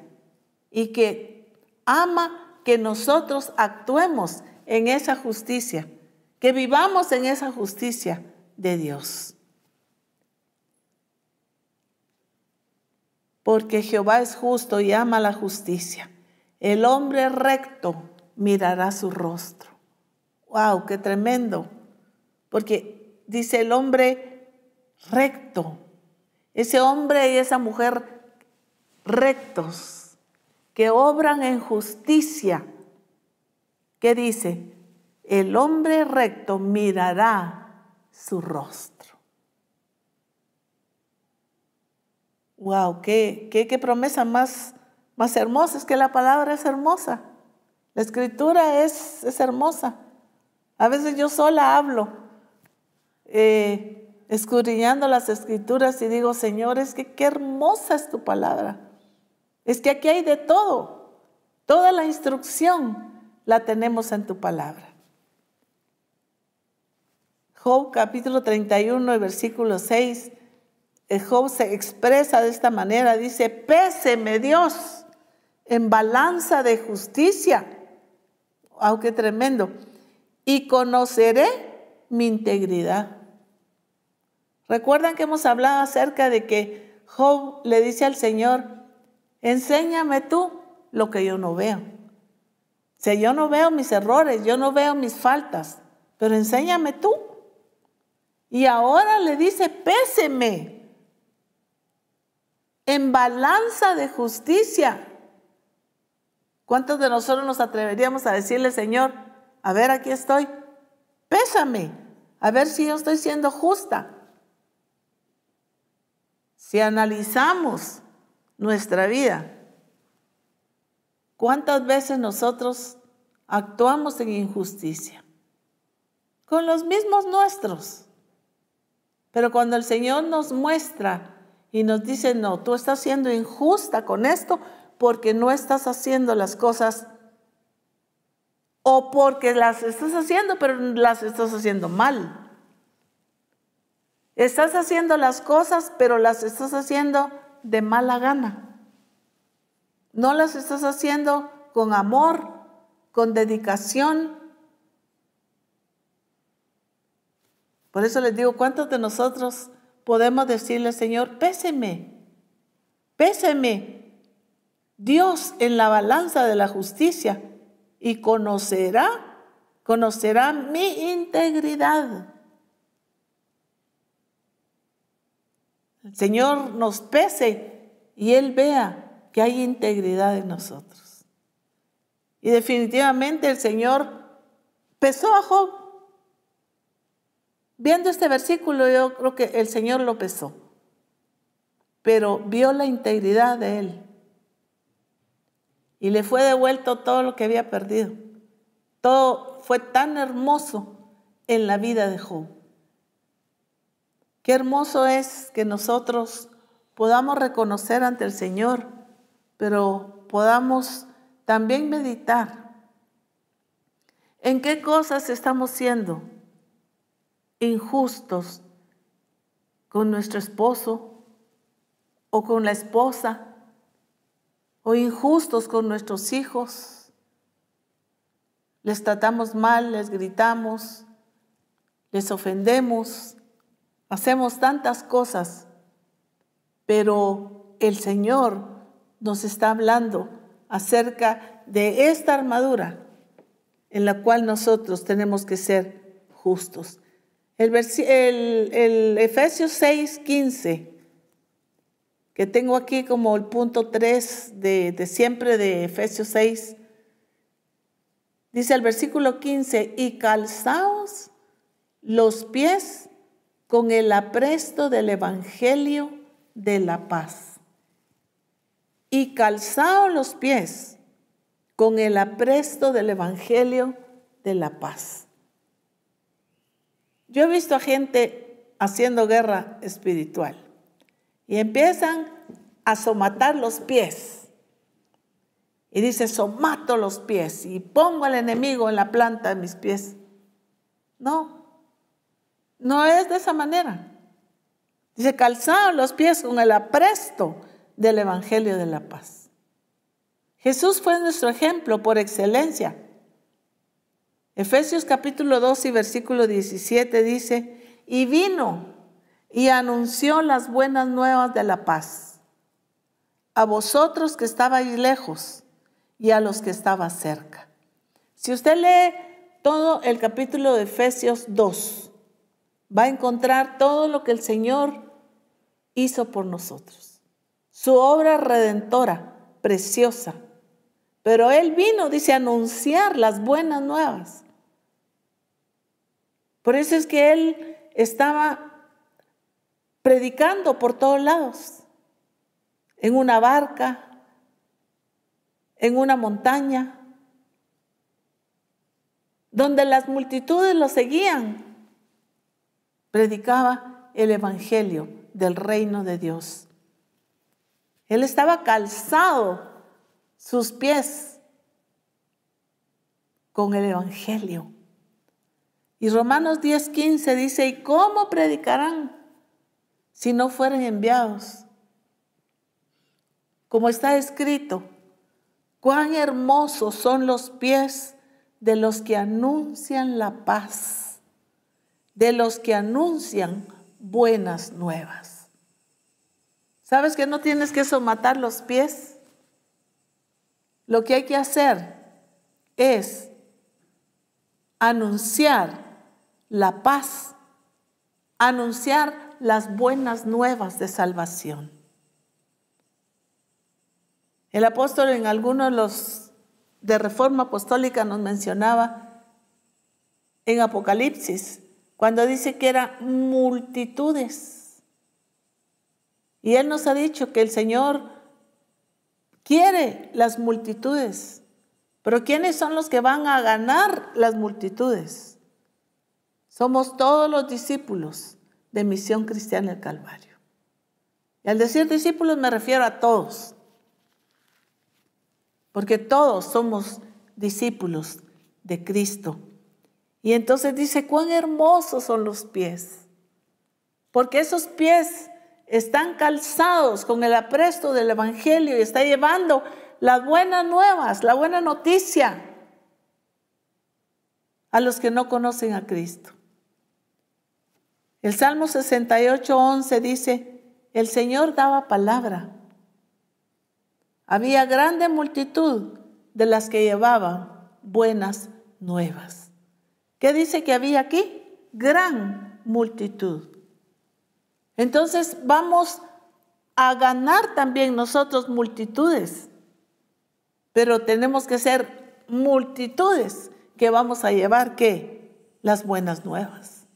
y que ama que nosotros actuemos en esa justicia, que vivamos en esa justicia de Dios. Porque Jehová es justo y ama la justicia. El hombre recto mirará su rostro. ¡Wow! ¡Qué tremendo! Porque dice el hombre recto. Ese hombre y esa mujer rectos que obran en justicia. ¿Qué dice? El hombre recto mirará su rostro. Wow, qué, qué, promesa más, más hermosa. Es que la palabra es hermosa. La escritura es, es hermosa. A veces yo sola hablo, eh, escudriñando las escrituras y digo, Señor, es que qué hermosa es tu palabra. Es que aquí hay de todo. Toda la instrucción la tenemos en tu palabra. Job capítulo 31, versículo 6. Eh, Job se expresa de esta manera. Dice, péseme Dios en balanza de justicia. Aunque tremendo. y conoceré mi integridad. Recuerdan que hemos hablado acerca de que Job le dice al Señor, enséñame tú lo que yo no veo. Si yo no veo mis errores, yo no veo mis faltas, pero enséñame tú. Y ahora le dice, péseme en balanza de justicia. ¿Cuántos de nosotros nos atreveríamos a decirle, Señor, a ver, aquí estoy, pésame, a ver si yo estoy siendo justa? Si analizamos nuestra vida, ¿cuántas veces nosotros actuamos en injusticia? Con los mismos nuestros. Pero cuando el Señor nos muestra y nos dice, no, tú estás siendo injusta con esto porque no estás haciendo las cosas o porque las estás haciendo, pero las estás haciendo mal. Estás haciendo las cosas, pero las estás haciendo de mala gana. No las estás haciendo con amor, con dedicación. Por eso les digo, ¿cuántos de nosotros podemos decirle, Señor, péseme, péseme Dios en la balanza de la justicia y conocerá, conocerá mi integridad? El Señor nos pese y Él vea que hay integridad en nosotros. Y definitivamente el Señor pesó a Job. Viendo este versículo, yo creo que el Señor lo pesó, pero vio la integridad de Él y le fue devuelto todo lo que había perdido. Todo fue tan hermoso en la vida de Job. Qué hermoso es que nosotros podamos reconocer ante el Señor, pero podamos también meditar en qué cosas estamos siendo injustos con nuestro esposo o con la esposa o injustos con nuestros hijos. Les tratamos mal, les gritamos, les ofendemos, Hacemos tantas cosas, pero el Señor nos está hablando acerca de esta armadura en la cual nosotros tenemos que ser justos. El, el, Efesios 6, 15, que tengo aquí como el punto 3 de, de siempre de Efesios 6, dice el versículo 15, y calzaos los pies con el apresto del Evangelio de la paz. Y calzado los pies con el apresto del Evangelio de la paz. Yo he visto a gente haciendo guerra espiritual y empiezan a somatar los pies. Y dice, somato los pies y pongo al enemigo en la planta de mis pies. No, no es de esa manera. Dice, calzados los pies con el apresto del Evangelio de la paz. Jesús fue nuestro ejemplo por excelencia. Efesios capítulo 2 y versículo 17 dice, y vino y anunció las buenas nuevas de la paz a vosotros que estabais lejos y a los que estaban cerca. Si usted lee todo el capítulo de Efesios 2, va a encontrar todo lo que el Señor hizo por nosotros. Su obra redentora, preciosa. Pero Él vino, dice, a anunciar las buenas nuevas. Por eso es que Él estaba predicando por todos lados, en una barca, en una montaña, donde las multitudes lo seguían predicaba el Evangelio del reino de Dios. Él estaba calzado sus pies con el Evangelio. Y Romanos 10:15 dice, ¿y cómo predicarán si no fueren enviados? Como está escrito, cuán hermosos son los pies de los que anuncian la paz, de los que anuncian buenas nuevas. ¿Sabes que no tienes que somatar los pies? Lo que hay que hacer es anunciar la paz, anunciar las buenas nuevas de salvación. El apóstol en algunos de los de reforma apostólica nos mencionaba en Apocalipsis, cuando dice que eran multitudes. Y Él nos ha dicho que el Señor quiere las multitudes. Pero ¿quiénes son los que van a ganar las multitudes? Somos todos los discípulos de Misión Cristiana del Calvario. Y al decir discípulos me refiero a todos, porque todos somos discípulos de Cristo. Y entonces dice, cuán hermosos son los pies, porque esos pies están calzados con el apresto del Evangelio y está llevando las buenas nuevas, la buena noticia a los que no conocen a Cristo. El Salmo 68, 11 dice, el Señor daba palabra. Había grande multitud de las que llevaban buenas nuevas. ¿Qué dice que había aquí? Gran multitud. Entonces vamos a ganar también nosotros multitudes pero tenemos que ser multitudes que vamos a llevar qué? Las buenas nuevas.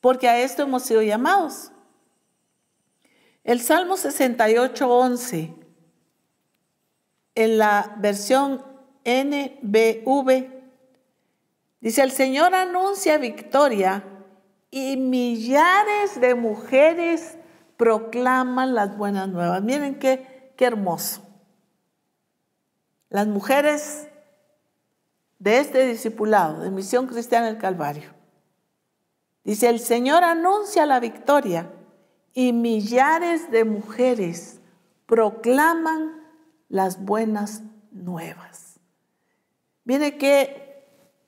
Porque a esto hemos sido llamados. El Salmo 68, 11, en la versión NBV, dice, el Señor anuncia victoria y millares de mujeres proclaman las buenas nuevas. Miren qué, qué hermoso. Las mujeres de este discipulado de Misión Cristiana del Calvario. Dice, el Señor anuncia la victoria y millares de mujeres proclaman las buenas nuevas. Mire qué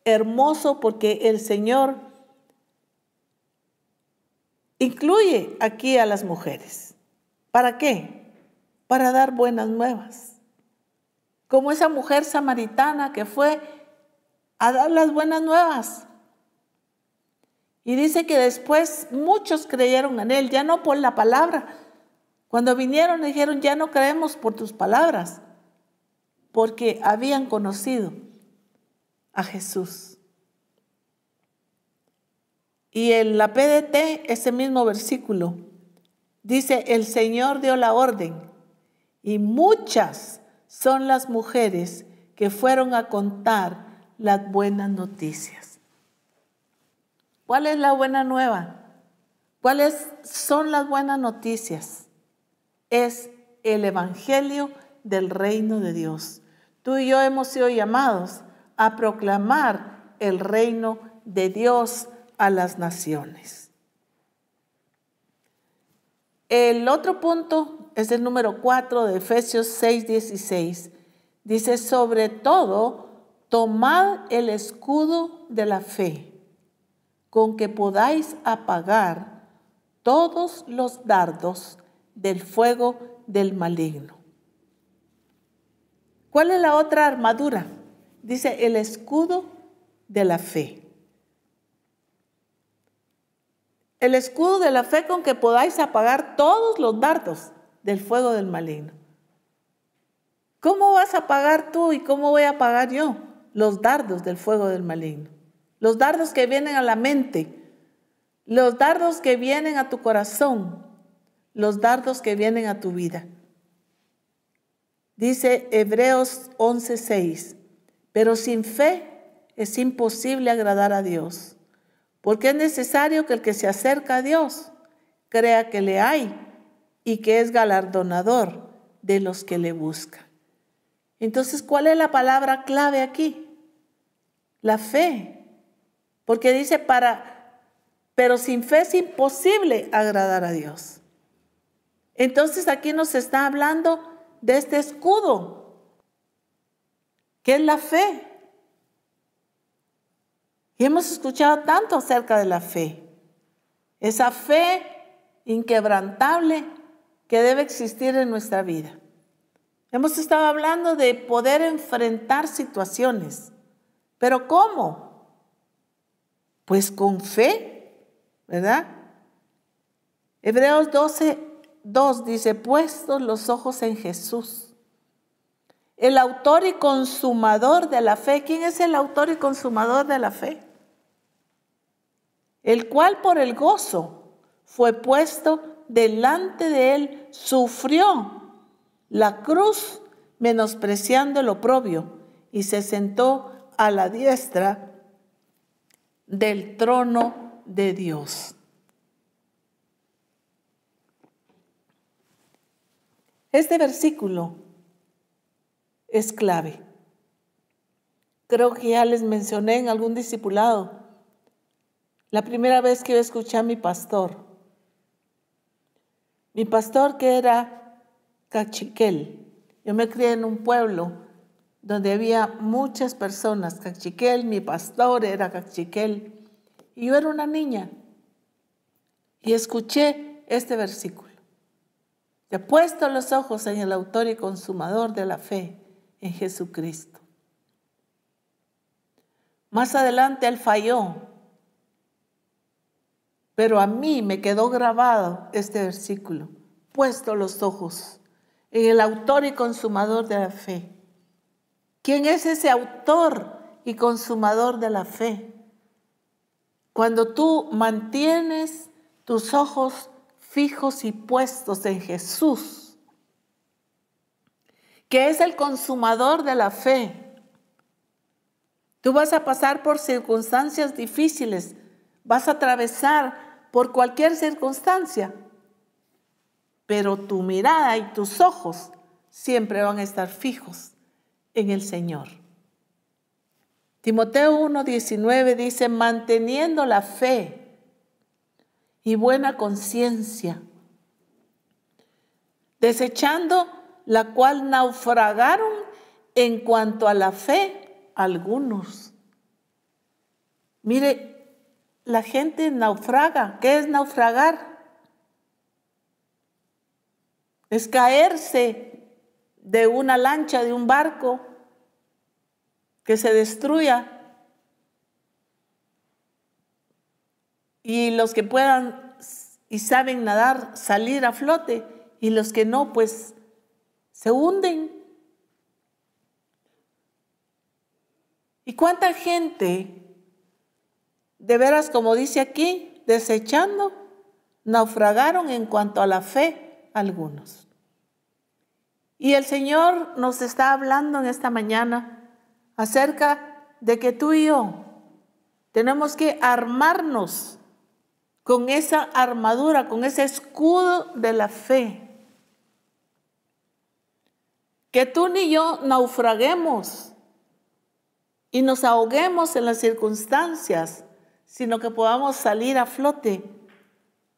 hermoso porque el Señor incluye aquí a las mujeres. ¿Para qué? Para dar buenas nuevas como esa mujer samaritana que fue a dar las buenas nuevas. Y dice que después muchos creyeron en él, ya no por la palabra. Cuando vinieron dijeron, ya no creemos por tus palabras, porque habían conocido a Jesús. Y en la PDT, ese mismo versículo, dice, el Señor dio la orden y muchas son las mujeres que fueron a contar las buenas noticias. ¿Cuál es la buena nueva? ¿Cuáles son las buenas noticias? Es el Evangelio del reino de Dios. Tú y yo hemos sido llamados a proclamar el reino de Dios a las naciones. El otro punto es el número 4 de Efesios 6, 16. Dice, sobre todo, tomad el escudo de la fe, con que podáis apagar todos los dardos del fuego del maligno. ¿Cuál es la otra armadura? Dice el escudo de la fe. El escudo de la fe con que podáis apagar todos los dardos del fuego del maligno. ¿Cómo vas a pagar tú y cómo voy a pagar yo los dardos del fuego del maligno? Los dardos que vienen a la mente, los dardos que vienen a tu corazón, los dardos que vienen a tu vida. Dice Hebreos 11:6, pero sin fe es imposible agradar a Dios, porque es necesario que el que se acerca a Dios crea que le hay y que es galardonador de los que le buscan. Entonces, ¿cuál es la palabra clave aquí? La fe. Porque dice para, pero sin fe es imposible agradar a Dios. Entonces aquí nos está hablando de este escudo, que es la fe. Y hemos escuchado tanto acerca de la fe. Esa fe inquebrantable que debe existir en nuestra vida. Hemos estado hablando de poder enfrentar situaciones. ¿Pero cómo? Pues con fe, ¿verdad? Hebreos 12, 2 dice, puestos los ojos en Jesús, el autor y consumador de la fe. ¿Quién es el autor y consumador de la fe? El cual por el gozo fue puesto delante de él, sufrió la cruz, menospreciando el oprobio, y se sentó a la diestra del trono de Dios. Este versículo es clave. Creo que ya les mencioné en algún discipulado. La primera vez que yo escuché a mi pastor, mi pastor que era Cachiquel. Yo me crié en un pueblo donde había muchas personas. Cachiquel, mi pastor era Cachiquel. Y yo era una niña. Y escuché este versículo. He puesto los ojos en el autor y consumador de la fe, en Jesucristo. Más adelante él falló, pero a mí me quedó grabado este versículo. Puesto los ojos en el autor y consumador de la fe. ¿Quién es ese autor y consumador de la fe? Cuando tú mantienes tus ojos fijos y puestos en Jesús, que es el consumador de la fe, tú vas a pasar por circunstancias difíciles, vas a atravesar por cualquier circunstancia, pero tu mirada y tus ojos siempre van a estar fijos en el Señor. Timoteo 1:19 dice, manteniendo la fe y buena conciencia, desechando la cual naufragaron en cuanto a la fe algunos. Mire, la gente naufraga. ¿Qué es naufragar? es caerse de una lancha, de un barco, que se destruya. Y los que puedan y saben nadar, salir a flote, y los que no, pues se hunden. ¿Y cuánta gente, de veras, como dice aquí, desechando, naufragaron en cuanto a la fe? algunos. Y el Señor nos está hablando en esta mañana acerca de que tú y yo tenemos que armarnos con esa armadura, con ese escudo de la fe. Que tú ni yo naufraguemos y nos ahoguemos en las circunstancias, sino que podamos salir a flote,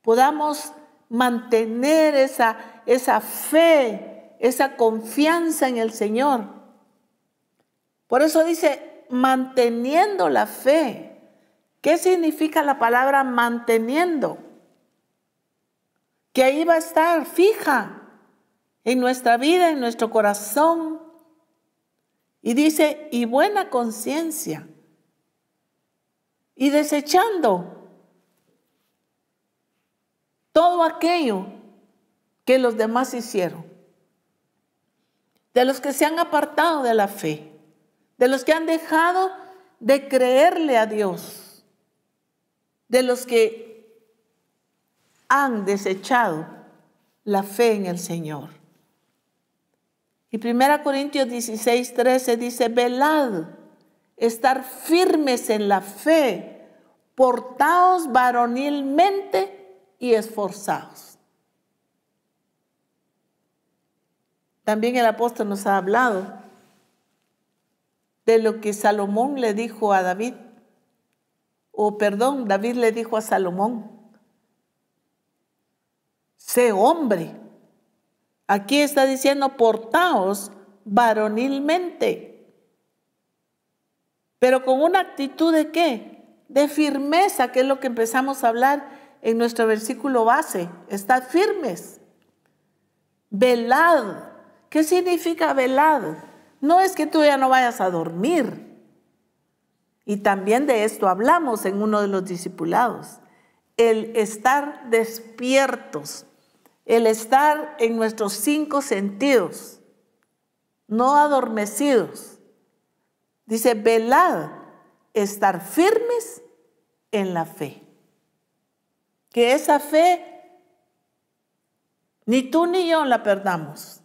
podamos mantener esa, esa fe, esa confianza en el Señor. Por eso dice, manteniendo la fe. ¿Qué significa la palabra manteniendo? Que ahí va a estar fija en nuestra vida, en nuestro corazón. Y dice, y buena conciencia. Y desechando todo aquello que los demás hicieron, de los que se han apartado de la fe, de los que han dejado de creerle a Dios, de los que han desechado la fe en el Señor. Y 1 Corintios 16, 13 dice, velad, estar firmes en la fe, portaos varonilmente y esforzados. También el apóstol nos ha hablado de lo que Salomón le dijo a David, o perdón, David le dijo a Salomón, sé hombre. Aquí está diciendo, portaos varonilmente, pero con una actitud de qué? de firmeza, que es lo que empezamos a hablar en nuestro versículo base. Estad firmes. Velad. ¿Qué significa velad? No es que tú ya no vayas a dormir. Y también de esto hablamos en uno de los discipulados. El estar despiertos, el estar en nuestros cinco sentidos, no adormecidos. Dice, velad, estar firmes en la fe. Que esa fe ni tú ni yo la perdamos.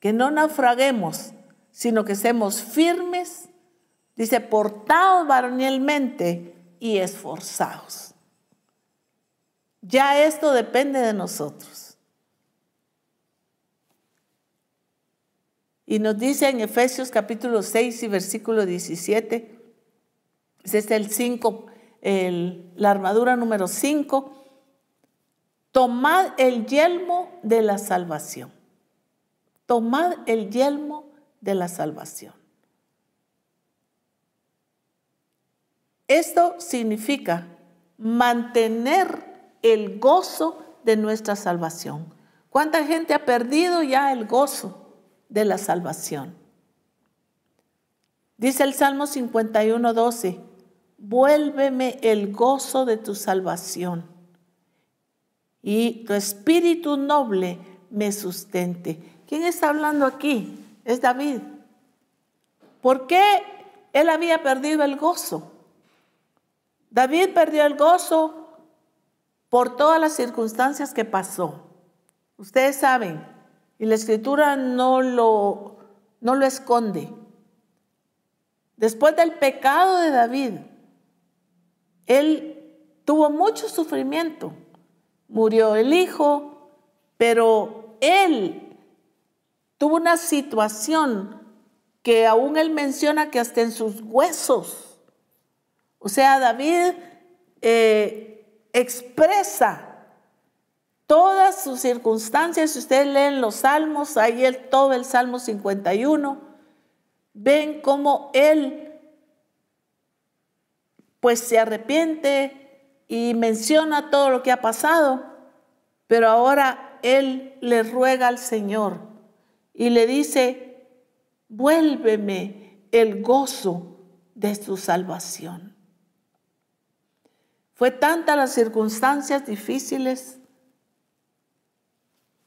Que no naufraguemos, sino que seamos firmes, dice, portados varonilmente y esforzados. Ya esto depende de nosotros. Y nos dice en Efesios capítulo 6 y versículo 17, ese es el 5, la armadura número 5. Tomad el yelmo de la salvación. Tomad el yelmo de la salvación. Esto significa mantener el gozo de nuestra salvación. ¿Cuánta gente ha perdido ya el gozo de la salvación? Dice el Salmo 51, 12, vuélveme el gozo de tu salvación y tu espíritu noble me sustente. ¿Quién está hablando aquí? Es David. ¿Por qué él había perdido el gozo? David perdió el gozo por todas las circunstancias que pasó. Ustedes saben, y la escritura no lo, no lo esconde. Después del pecado de David, él tuvo mucho sufrimiento. Murió el hijo, pero él tuvo una situación que aún él menciona que hasta en sus huesos. O sea, David eh, expresa todas sus circunstancias. Si ustedes leen los salmos, ahí el, todo el Salmo 51, ven cómo él pues se arrepiente y menciona todo lo que ha pasado, pero ahora él le ruega al Señor y le dice, vuélveme el gozo de tu salvación. Fue tanta las circunstancias difíciles,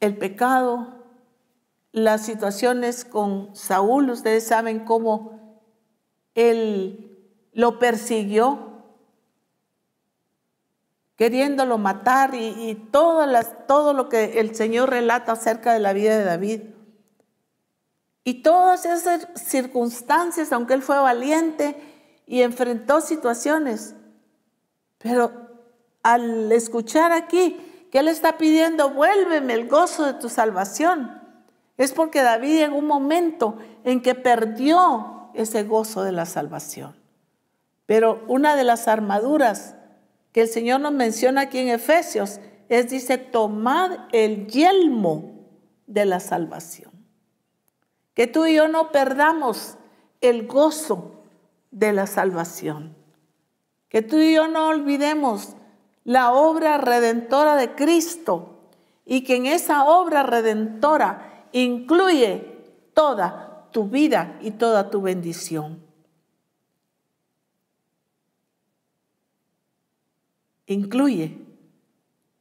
el pecado, las situaciones con Saúl, ustedes saben cómo él lo persiguió, queriéndolo matar y, todo, todo lo que el Señor relata acerca de la vida de David. Y todas esas circunstancias, aunque él fue valiente y enfrentó situaciones, pero al escuchar aquí que él está pidiendo, vuélveme el gozo de tu salvación, es porque David en un momento en que perdió ese gozo de la salvación. Pero una de las armaduras que el Señor nos menciona aquí en Efesios es, dice, tomad el yelmo de la salvación. Que tú y yo no perdamos el gozo de la salvación. Que tú y yo no olvidemos la obra redentora de Cristo y que en esa obra redentora incluye toda tu vida y toda tu bendición. incluye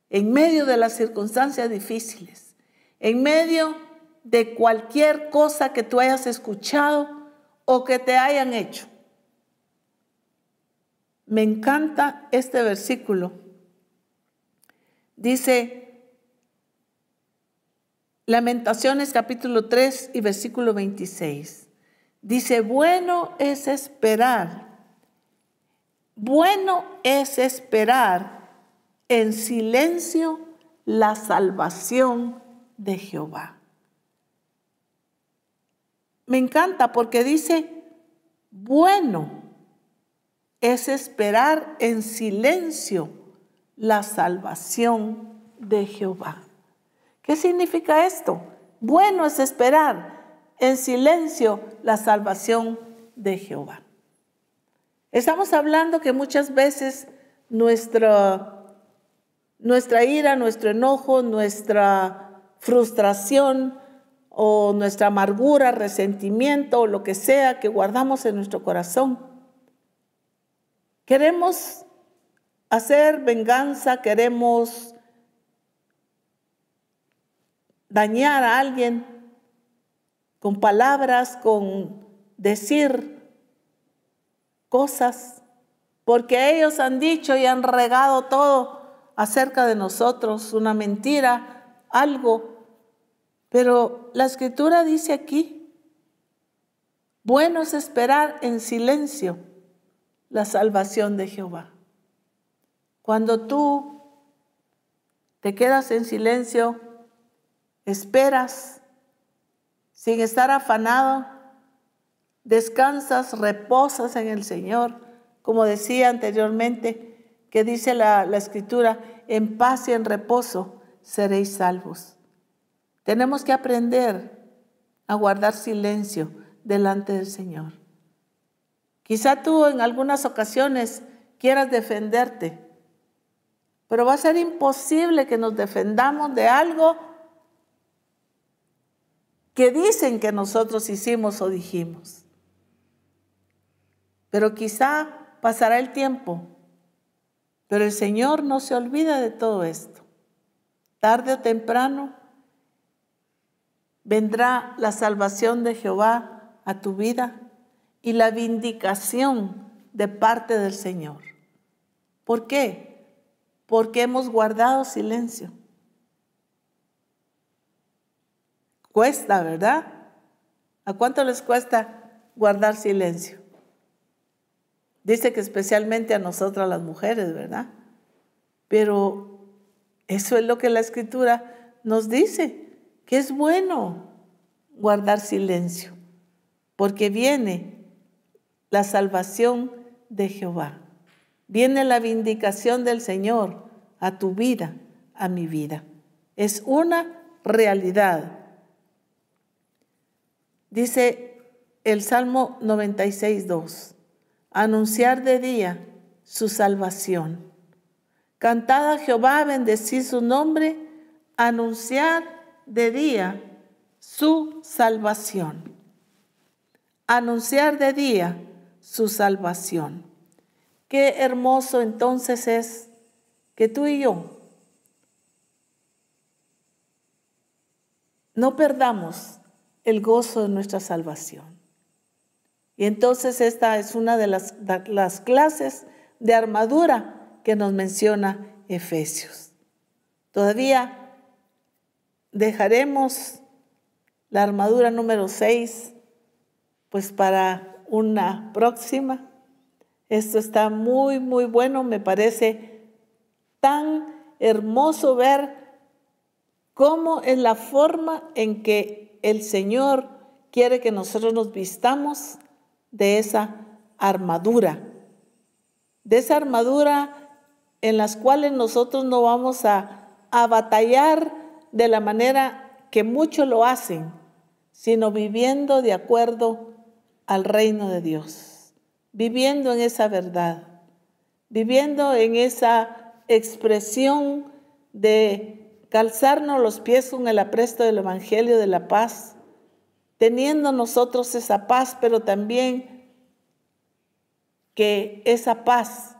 en medio de las circunstancias difíciles, en medio de cualquier cosa que tú hayas escuchado o que te hayan hecho. Me encanta este versículo. Dice Lamentaciones capítulo 3 y versículo 26. Dice, bueno es esperar bueno es esperar en silencio la salvación de Jehová. Me encanta porque dice, bueno es esperar en silencio la salvación de Jehová. ¿Qué significa esto? Bueno es esperar en silencio la salvación de Jehová. Estamos hablando que muchas veces nuestra, nuestra ira, nuestro enojo, nuestra frustración o nuestra amargura, resentimiento o lo que sea que guardamos en nuestro corazón, queremos hacer venganza, queremos dañar a alguien con palabras, con decir cosas, porque ellos han dicho y han regado todo acerca de nosotros, una mentira, algo. Pero la escritura dice aquí, bueno es esperar en silencio la salvación de Jehová. Cuando tú te quedas en silencio, esperas sin estar afanado, descansas, reposas en el Señor, como decía anteriormente, que dice la, escritura, en paz y en reposo seréis salvos. Tenemos que aprender a guardar silencio delante del Señor. Quizá tú en algunas ocasiones quieras defenderte, pero va a ser imposible que nos defendamos de algo que dicen que nosotros hicimos o dijimos. Pero quizá pasará el tiempo, pero el Señor no se olvida de todo esto. Tarde o temprano vendrá la salvación de Jehová a tu vida y la vindicación de parte del Señor. ¿Por qué? Porque hemos guardado silencio. Cuesta, ¿verdad? ¿A cuánto les cuesta guardar silencio? Dice que especialmente a nosotras las mujeres, ¿verdad? Pero eso es lo que la escritura nos dice, que es bueno guardar silencio, porque viene la salvación de Jehová, viene la vindicación del Señor a tu vida, a mi vida. Es una realidad. Dice el Salmo 96, 2 anunciar de día su salvación. Cantad a Jehová, bendecid su nombre, anunciar de día su salvación. Anunciar de día su salvación. Qué hermoso entonces es que tú y yo no perdamos el gozo de nuestra salvación. Y entonces esta es una de las, las clases de armadura que nos menciona Efesios. Todavía dejaremos la armadura número 6 pues para una próxima. Esto está muy, muy bueno, me parece tan hermoso ver cómo es la forma en que el Señor quiere que nosotros nos vistamos de esa armadura, de esa armadura en las cuales nosotros no vamos a, a batallar de la manera que muchos lo hacen, sino viviendo de acuerdo al reino de Dios, viviendo en esa verdad, viviendo en esa expresión de calzarnos los pies con el apresto del Evangelio de la paz, teniendo nosotros esa paz, pero también que esa paz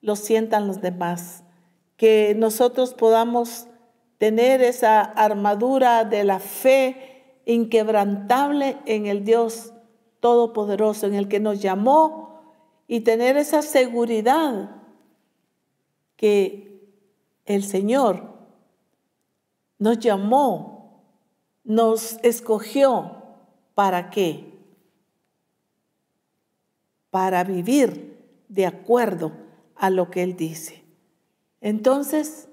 lo sientan los demás, que nosotros podamos tener esa armadura de la fe inquebrantable en el Dios Todopoderoso, en el que nos llamó, y tener esa seguridad que el Señor nos llamó, nos escogió ¿Para qué? Para vivir de acuerdo a lo que Él dice. Entonces,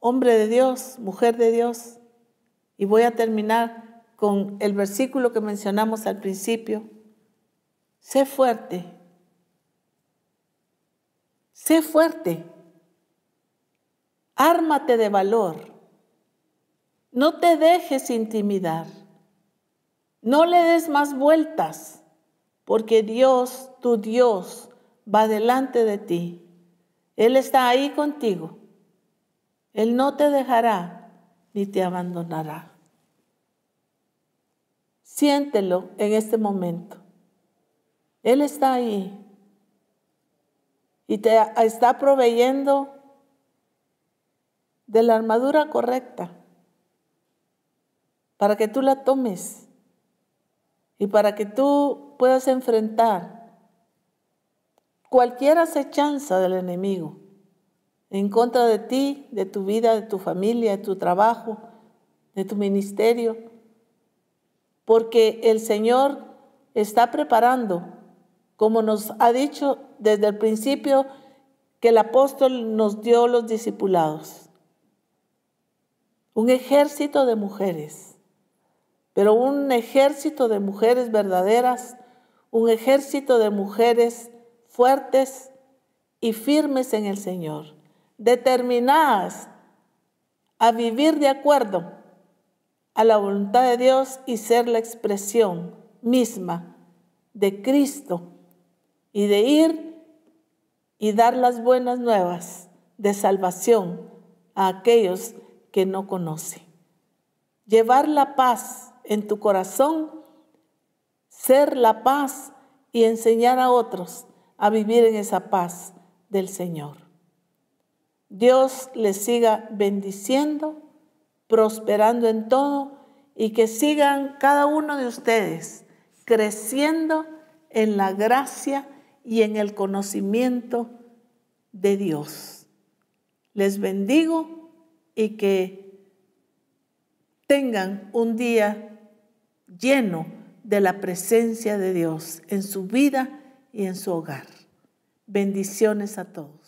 hombre de Dios, mujer de Dios, y voy a terminar con el versículo que mencionamos al principio, sé fuerte, sé fuerte, ármate de valor, no te dejes intimidar. No le des más vueltas, porque Dios, tu Dios, va delante de ti. Él está ahí contigo. Él no te dejará ni te abandonará. Siéntelo en este momento. Él está ahí. Y te está proveyendo de la armadura correcta para que tú la tomes y para que tú puedas enfrentar cualquier acechanza del enemigo en contra de ti, de tu vida, de tu familia, de tu trabajo, de tu ministerio, porque el Señor está preparando, como nos ha dicho desde el principio que el apóstol nos dio los discipulados, un ejército de mujeres, pero un ejército de mujeres verdaderas, un ejército de mujeres fuertes y firmes en el Señor determinadas a vivir de acuerdo a la voluntad de Dios y ser la expresión misma de Cristo y de ir y dar las buenas nuevas de salvación a aquellos que no conocen. Llevar la paz en tu corazón, ser la paz y enseñar a otros a vivir en esa paz del Señor. Dios les siga bendiciendo, prosperando en todo y que sigan cada uno de ustedes creciendo en la gracia y en el conocimiento de Dios. Les bendigo y que tengan un día lleno de la presencia de Dios en su vida y en su hogar. Bendiciones a todos.